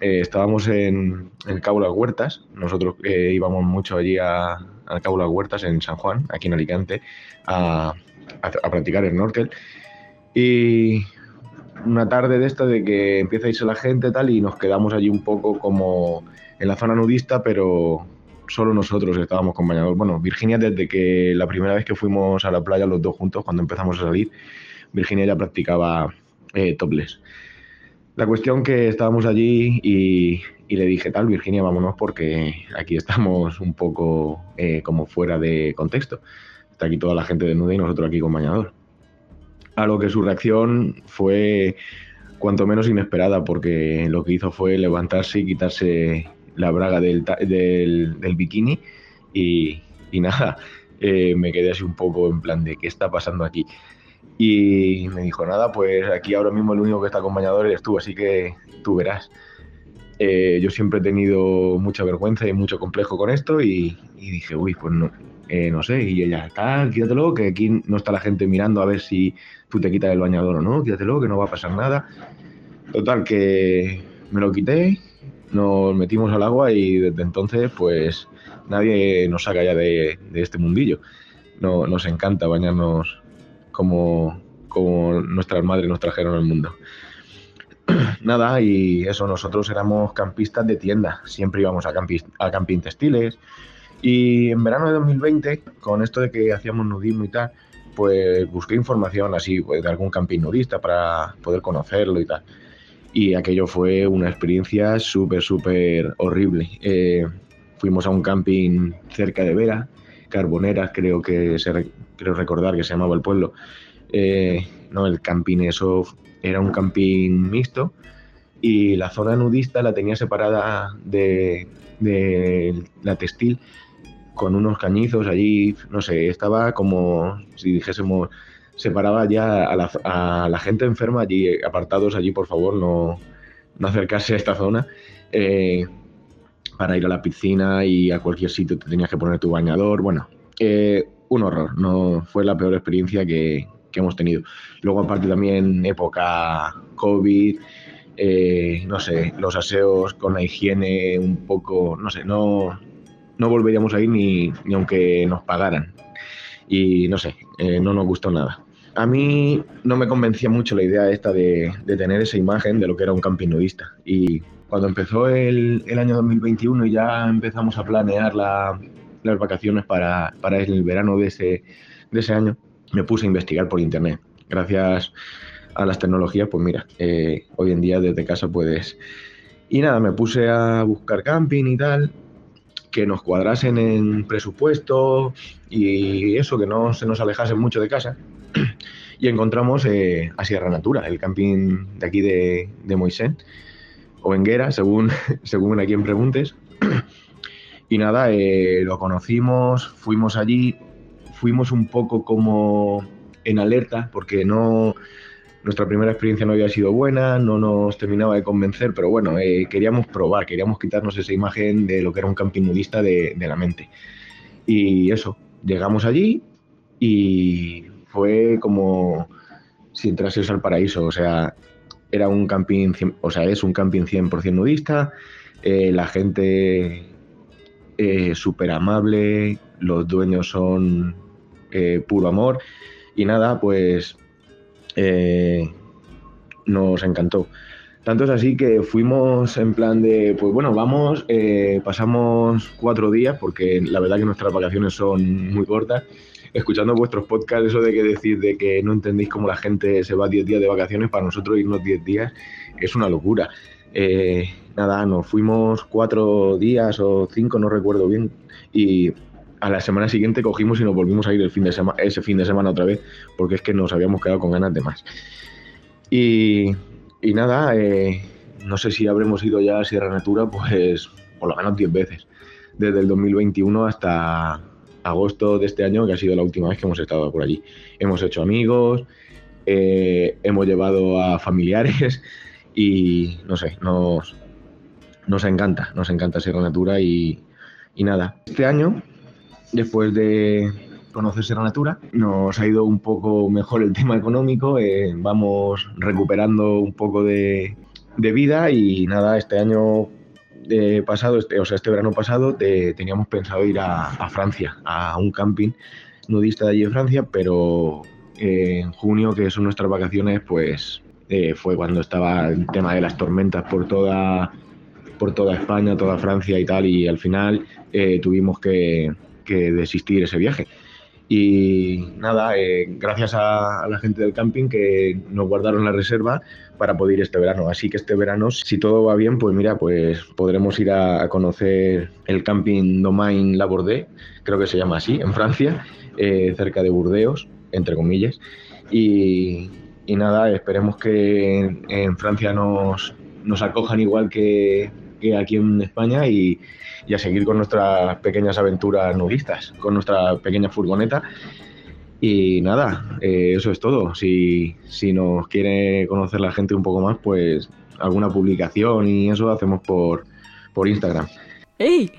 Eh, estábamos en, en Cabo Las Huertas, nosotros eh, íbamos mucho allí a, a Cabo Las Huertas en San Juan, aquí en Alicante, a, a, a practicar snorkel. Y una tarde de esta de que empieza a irse la gente tal y nos quedamos allí un poco como en la zona nudista, pero solo nosotros estábamos con bañador. Bueno, Virginia desde que la primera vez que fuimos a la playa los dos juntos, cuando empezamos a salir, Virginia ya practicaba eh, topless. La cuestión que estábamos allí y, le dije tal, Virginia, vámonos porque aquí estamos un poco eh, como fuera de contexto. Está aquí toda la gente desnuda y nosotros aquí con bañador. A lo que su reacción fue cuanto menos inesperada porque lo que hizo fue levantarse y quitarse la braga del, del bikini y, y nada, eh, me quedé así un poco en plan de qué está pasando aquí. Y me dijo, nada, pues aquí ahora mismo el único que está con bañador eres tú, así que tú verás. Eh, yo siempre he tenido mucha vergüenza y mucho complejo con esto y, y dije, uy, pues no, eh, no sé. Y ella, tal, quítatelo, que aquí no está la gente mirando a ver si tú te quitas el bañador o no, quítatelo, que no va a pasar nada. Total, que me lo quité, nos metimos al agua y desde entonces, pues nadie nos saca ya de, este mundillo. No, nos encanta bañarnos como, como nuestras madres nos trajeron al mundo. Nada, y eso, nosotros éramos campistas de tienda, siempre íbamos a, campis, a camping textiles. Y en verano de 2020, con esto de que hacíamos nudismo y tal, pues busqué información así pues, de algún camping nudista para poder conocerlo y tal. Y aquello fue una experiencia súper, súper horrible. Eh, fuimos a un camping cerca de Vera, Carboneras, creo que se re- creo recordar que se llamaba el pueblo. Eh, no, el camping eso era un camping mixto y la zona nudista la tenía separada de, de la textil con unos cañizos allí, no sé, estaba como si dijésemos, separaba ya a la, a la gente enferma allí, apartados allí, por favor, no, no acercarse a esta zona. Eh, para ir a la piscina y a cualquier sitio te tenías que poner tu bañador. Bueno, eh, un horror, no fue la peor experiencia que, que hemos tenido. Luego, aparte, también época COVID, eh, no sé, los aseos con la higiene un poco, no sé, no, no volveríamos a ir ni, ni aunque nos pagaran. Y no sé, eh, no nos gustó nada. A mí no me convencía mucho la idea esta de, de tener esa imagen de lo que era un camping nudista. Y cuando empezó el, el año 2021 y ya empezamos a planear la- las vacaciones para, para el verano de ese, de ese año, me puse a investigar por internet. Gracias a las tecnologías, pues mira, eh, hoy en día desde casa puedes... Y nada, me puse a buscar camping y tal, que nos cuadrasen en presupuesto y eso, que no se nos alejase mucho de casa. Y encontramos eh, a Sierra Natura, el camping de aquí de, de Moisén, o Enguera, según, según a quien preguntes. Y nada, eh, lo conocimos, fuimos allí, fuimos un poco como en alerta, porque no nuestra primera experiencia no había sido buena, no nos terminaba de convencer, pero bueno, eh, queríamos probar, queríamos quitarnos esa imagen de lo que era un camping nudista de, de la mente. Y eso, llegamos allí y fue como si entrases al paraíso, o sea, era un camping, o sea, es un camping 100% nudista, eh, la gente eh, súper amable, los dueños son eh, puro amor y nada, pues eh, nos encantó. Tanto es así que fuimos en plan de, pues bueno, vamos, eh, pasamos cuatro días, porque la verdad que nuestras vacaciones son muy cortas. Escuchando vuestros podcasts, eso de que decir de que no entendéis cómo la gente se va 10 días de vacaciones, para nosotros irnos 10 días es una locura. Eh, nada, nos fuimos cuatro días o cinco, no recuerdo bien, y a la semana siguiente cogimos y nos volvimos a ir el fin de semana, ese fin de semana otra vez, porque es que nos habíamos quedado con ganas de más. Y, y nada, eh, no sé si habremos ido ya a Sierra Natura, pues por lo menos 10 veces, desde el 2021 hasta agosto de este año, que ha sido la última vez que hemos estado por allí. Hemos hecho amigos, eh, hemos llevado a familiares y no sé, nos, nos encanta, nos encanta Sierra Natura y, y nada. Este año, después de conocer Sierra Natura, nos ha ido un poco mejor el tema económico, eh, vamos recuperando un poco de, de vida y nada, este año eh, pasado, este, o sea, este verano pasado, te- teníamos pensado ir a, a Francia, a un camping nudista de allí en Francia, pero eh, en junio, que son nuestras vacaciones, pues fue cuando estaba el tema de las tormentas por toda, por toda España, toda Francia y tal, y al final tuvimos que, que desistir ese viaje. Y nada, eh, gracias a, la gente del camping que nos guardaron la reserva para poder ir este verano. Así que este verano, si todo va bien, pues mira, pues podremos ir a, conocer el camping Domain Labordé, creo que se llama así, en Francia, eh, cerca de Burdeos, entre comillas. Y, nada, esperemos que en, Francia nos, nos acojan igual que aquí en España y, y a seguir con nuestras pequeñas aventuras nudistas, con nuestra pequeña furgoneta. Y nada, eh, eso es todo. Si, si nos quiere conocer la gente un poco más, pues alguna publicación y eso hacemos por, por Instagram. ¡Ey!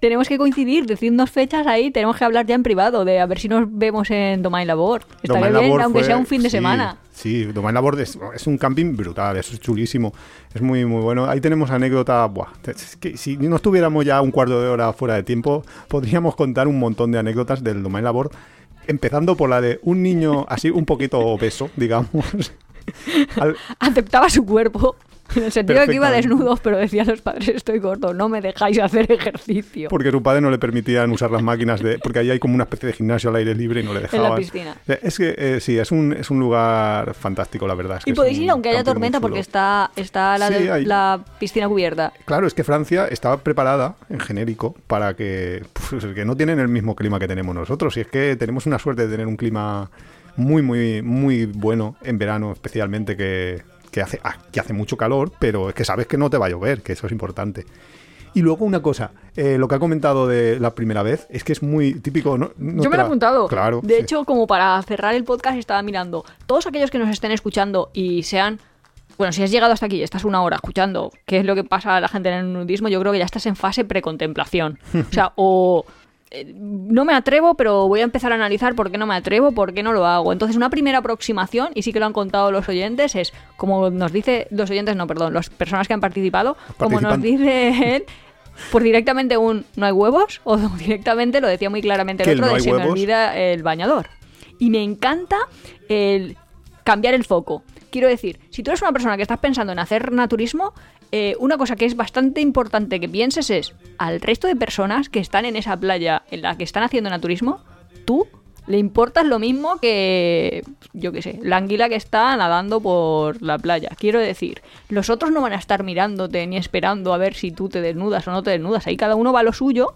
Tenemos que coincidir, decidnos fechas ahí, tenemos que hablar ya en privado de a ver si nos vemos en Domain Labor. Estaría Domain bien, Labor aunque fue- sea un fin de sí, semana. Sí, Domain Labor es, es un camping brutal, es chulísimo. Es muy, muy bueno. Ahí tenemos anécdotas. Buah, es que si no estuviéramos ya un cuarto de hora fuera de tiempo, podríamos contar un montón de anécdotas del Domain Labor. Empezando por la de un niño así un poquito obeso, digamos. Al- Aceptaba su cuerpo. En el sentido de que iba desnudo, pero decía a los padres, estoy gordo, no me dejáis hacer ejercicio. porque su padre no le permitían usar las máquinas de. Porque ahí hay como una especie de gimnasio al aire libre y no le En dejaban. la piscina. Es que eh, sí, es un, es un lugar fantástico, la verdad. es que Y podéis ir aunque haya tormenta porque está, está la, Sí, de- hay- la piscina cubierta. Claro, es que Francia estaba preparada en genérico para que, pues, que no tienen el mismo clima que tenemos nosotros. Y es que tenemos una suerte de tener un clima muy, muy, muy bueno en verano, especialmente que, que hace, ah, que hace mucho calor, pero es que sabes que no te va a llover, que eso es importante. Y luego una cosa, eh, lo que ha comentado de la primera vez es que es muy típico. ¿no? No Yo me lo he apuntado. Claro. De sí. hecho, como para cerrar el podcast, estaba mirando. Todos aquellos que nos estén escuchando y sean. Bueno, si has llegado hasta aquí y estás una hora escuchando qué es lo que pasa a la gente en el nudismo, yo creo que ya estás en fase precontemplación. O sea, o. eh, No me atrevo, pero voy a empezar a analizar por qué no me atrevo, por qué no lo hago. Entonces, una primera aproximación, y sí que lo han contado los oyentes, es como nos dice, los oyentes no, perdón, las personas que han participado, como nos dice él, pues directamente un no hay huevos, o directamente lo decía muy claramente el otro no de se me olvida el bañador. Y me encanta el cambiar el foco. Quiero decir, si tú eres una persona que estás pensando en hacer naturismo, eh, una cosa que es bastante importante que pienses es al resto de personas que están en esa playa en la que están haciendo naturismo, tú le importas lo mismo que, yo qué sé, la anguila que está nadando por la playa. Quiero decir, los otros no van a estar mirándote ni esperando a ver si tú te desnudas o no te desnudas. Ahí cada uno va a lo suyo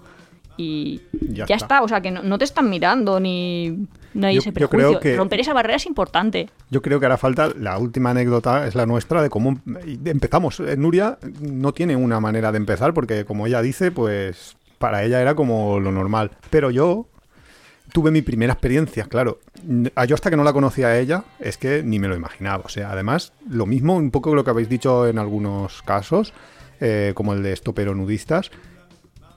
y Ya ya, está. está. O sea, que no, no te están mirando ni, no hay Yo- ese yo creo prejuicio. que- Romper esa barrera es importante. Yo creo que hará falta, la última anécdota es la nuestra de cómo empezamos. Eh, Nuria no tiene una manera de empezar porque como ella dice, pues para ella era como lo normal. Pero yo tuve mi primera experiencia, claro. Yo hasta que no la conocía a ella, es que ni me lo imaginaba. O sea, además, lo mismo, un poco lo que habéis dicho en algunos casos, eh, como el de estopero nudistas,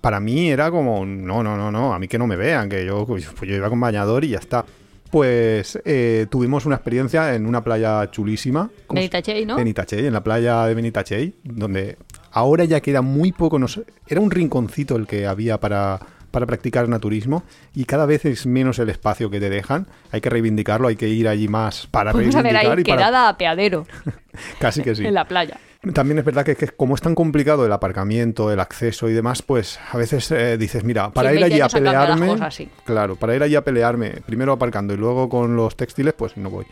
para mí era como, no, no, no, no, a mí que no me vean, que yo, pues yo iba con bañador y ya está. Pues eh, tuvimos una experiencia en una playa chulísima. ¿cómo se- Benitachey, ¿no? Benitachey, en la playa de Benitachey, donde ahora ya queda muy poco, no sé, era un rinconcito el que había para, para practicar naturismo y cada vez es menos el espacio que te dejan. Hay que reivindicarlo, hay que ir allí más para hacer reivindicar ahí y para... quedada a peadero Casi que sí. en la playa. También es verdad que, que como es tan complicado el aparcamiento, el acceso y demás, pues a veces eh, dices, mira, para Sí, ir allí 20 a pelearme, cosas, sí. claro, para ir allí a pelearme, primero aparcando y luego con los textiles, pues no voy.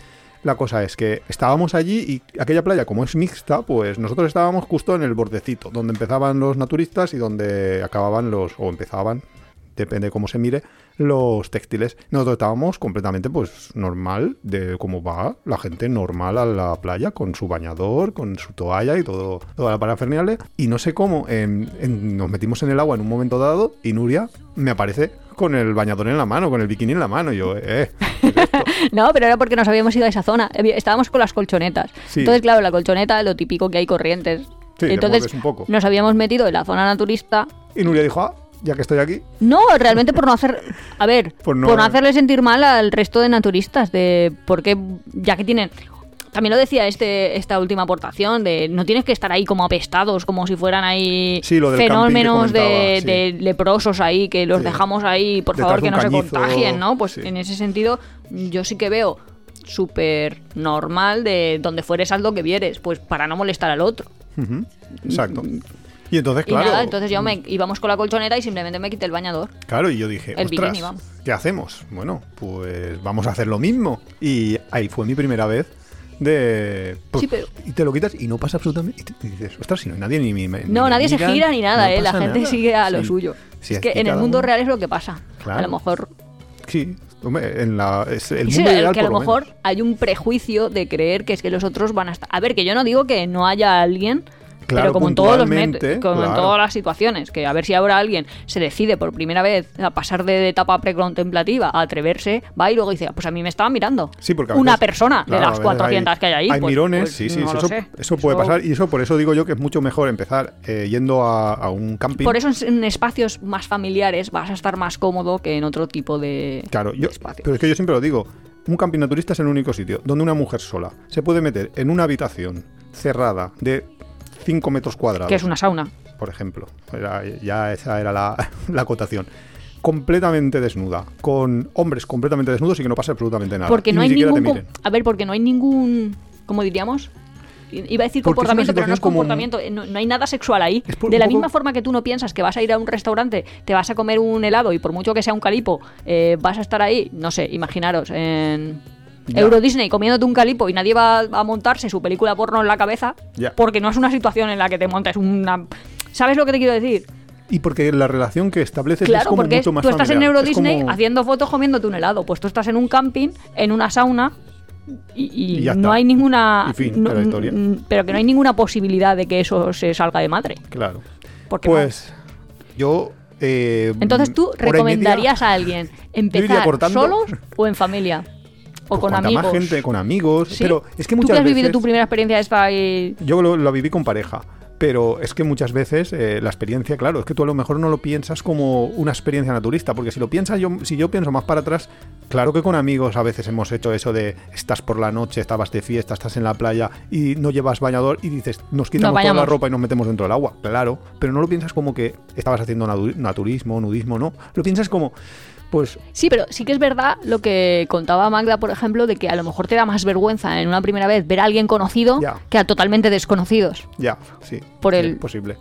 La cosa es que estábamos allí y aquella playa, como es mixta, pues nosotros estábamos justo en el bordecito, donde empezaban los naturistas y donde acababan los, o empezaban, depende de cómo se mire, los textiles. Nosotros estábamos completamente, pues, normal, de cómo va la gente normal a la playa, con su bañador, con su toalla y todo, toda la parafernalia. Y no sé cómo, en- en- nos metimos en el agua en un momento dado y Nuria me aparece con el bañador en la mano, con el bikini en la mano. Y yo, eh, No, pero era porque nos habíamos ido a esa zona. Estábamos con las colchonetas. Sí. Entonces, claro, la colchoneta, lo típico que hay corrientes. Sí, Entonces, un poco. nos habíamos metido en la zona naturista. y Nuria dijo, ah, ya que estoy aquí, No, realmente por no hacer. A ver, Por no- por no hacerle sentir mal al resto de naturistas. De porque, ya que tienen. También lo decía este, esta última aportación, de no tienes que estar ahí como apestados, como si fueran ahí Sí, fenómenos de, sí. de leprosos ahí, que los Sí. dejamos ahí, por Detrás favor, que no se contagien, ¿no? Pues en ese sentido, yo sí que veo súper normal de donde fueres haz lo que vieres, pues para no molestar al otro. Ujú, exacto. Y entonces, Y claro, nada, entonces yo me íbamos con la colchoneta y simplemente me quité el bañador. Claro, y yo dije, El ostras, bikini, vamos. ¿qué hacemos? Bueno, pues vamos a hacer lo mismo. Y ahí fue mi primera vez de... pues, Sí, pero- Y te lo quitas y no pasa absolutamente... Y te- y dices, ostras, si no hay nadie ni... ni- No, nadie se gira ni nada, no ¿eh? La gente nada". sigue a lo Sí. suyo. Sí, es que en el mundo uno- real es lo que pasa. Claro. A lo mejor. Sí, en la, es el Sí, mundo el ideal que a lo mejor menos. hay un prejuicio de creer que es que los otros van a estar. A ver, que yo no digo que no haya alguien. Claro, pero como en todos los met- como en todas las situaciones, que a ver si ahora alguien se decide por primera vez a pasar de etapa precontemplativa a atreverse, va y luego dice, "Ah, pues a mí me estaban mirando. Sí, porque Una persona claro, de las veces 400 que hay ahí. Hay pues- mirones, pues sí, sí, no eso, puede pasar. Y eso por eso digo yo que es mucho mejor empezar eh, yendo a, a un camping. Por eso en, en espacios más familiares vas a estar más cómodo que en otro tipo de, Claro, yo, de espacios. pero es que yo siempre lo digo, un camping naturista es el único sitio donde una mujer sola se puede meter en una habitación cerrada de 5 metros cuadrados, Que es una sauna. por ejemplo. Era- ya esa era la, la acotación. Completamente desnuda, con hombres completamente desnudos y que no pasa absolutamente nada. Porque no ni hay ningún. A ver, porque no hay ningún. ¿Cómo diríamos? Iba a decir Porque comportamiento, pero no es comportamiento. eh, No, no hay nada sexual ahí. Por- De la poco- misma forma que tú no piensas que vas a ir a un restaurante, te vas a comer un helado y por mucho que sea un calipo, eh, vas a estar ahí, no sé, imaginaros, en. Ya. Euro Disney comiéndote un calipo y nadie va a montarse su película porno en la cabeza Ya. porque no es una situación en la que te montes una... ¿Sabes lo que te quiero decir? Y porque la relación que estableces es Claro, como porque mucho más tú estás en. Euro Es Disney como- haciendo fotos comiéndote un helado. Pues tú estás en un camping, en una sauna, Y, y Y ya no está. hay ninguna. Y fin no- la historia. mm, Pero que no hay ninguna posibilidad de que eso se salga de madre. Claro. Porque no. Pues yo... eh, Entonces tú media- recomendarías a alguien empezar solos o en familia. O pues con amigos. más gente, con amigos. Sí. Pero es que ¿Tú muchas que has veces... vivido tu primera experiencia esta y... Yo lo, lo viví con pareja. Pero es que muchas veces eh, la experiencia, claro, es que tú a lo mejor no lo piensas como una experiencia naturista, porque si lo piensas yo, si yo pienso más para atrás, claro que con amigos a veces hemos hecho eso de estás por la noche, estabas de fiesta, estás en la playa y no llevas bañador y dices, nos quitamos toda la ropa y nos metemos dentro del agua, claro, pero no lo piensas como que estabas haciendo naturismo, nudismo, no, lo piensas como, pues Sí, pero sí que es verdad lo que contaba Magda, por ejemplo, de que a lo mejor te da más vergüenza en una primera vez ver a alguien conocido Ya. que a totalmente desconocidos. ya, sí, Por sí, el- posible.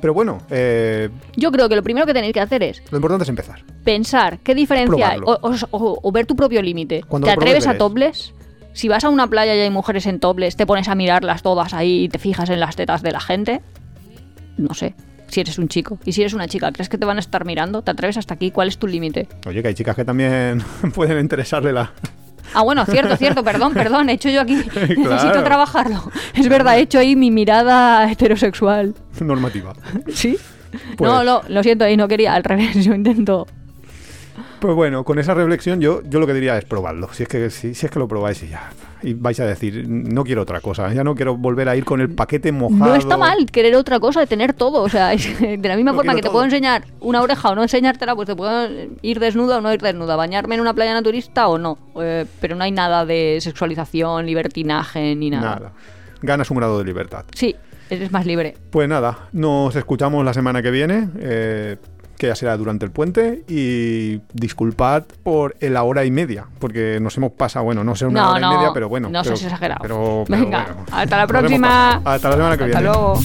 Pero bueno, eh, Yo creo que lo primero que tenéis que hacer es lo importante es empezar. pensar qué diferencia hay o, Probarlo. o- o- o ver tu propio límite. ¿Te atreves a topless? Si vas a una playa y hay mujeres en topless, te pones a mirarlas todas ahí y te fijas en las tetas de la gente. No sé. Si eres un chico y si eres una chica, ¿crees que te van a estar mirando? ¿Te atreves hasta aquí? ¿Cuál es tu límite? Oye, que hay chicas que también pueden interesarle la, Ah, bueno, cierto, cierto, perdón, perdón, he hecho yo aquí. Necesito trabajarlo. Es verdad, he hecho ahí mi mirada heterosexual. normativa. ¿Sí? Pues- No, no, lo siento, ahí no quería, al revés, yo intento. Pues bueno, con esa reflexión yo, yo lo que diría es probarlo. Si es que si, si es que lo probáis y ya. Y vais a decir, no quiero otra cosa. Ya no quiero volver a ir con el paquete mojado. No está mal querer otra cosa de tener todo. O sea, es que de la misma forma que te todo. puedo enseñar una oreja o no enseñártela, pues te puedo ir desnuda o no ir desnuda, bañarme en una playa naturista o no. Eh, pero no hay nada de sexualización, libertinaje ni nada. Nada. Ganas un grado de libertad. Sí, eres más libre. Pues nada, nos escuchamos la semana que viene. eh, que ya será durante el puente y disculpad por el la hora y media, porque nos hemos pasado, bueno, no sé una No, hora no, y media, pero bueno. no pero- seas exagerado. pero- pero Venga, bueno, hasta la próxima. Hasta la semana que Hasta viene. luego.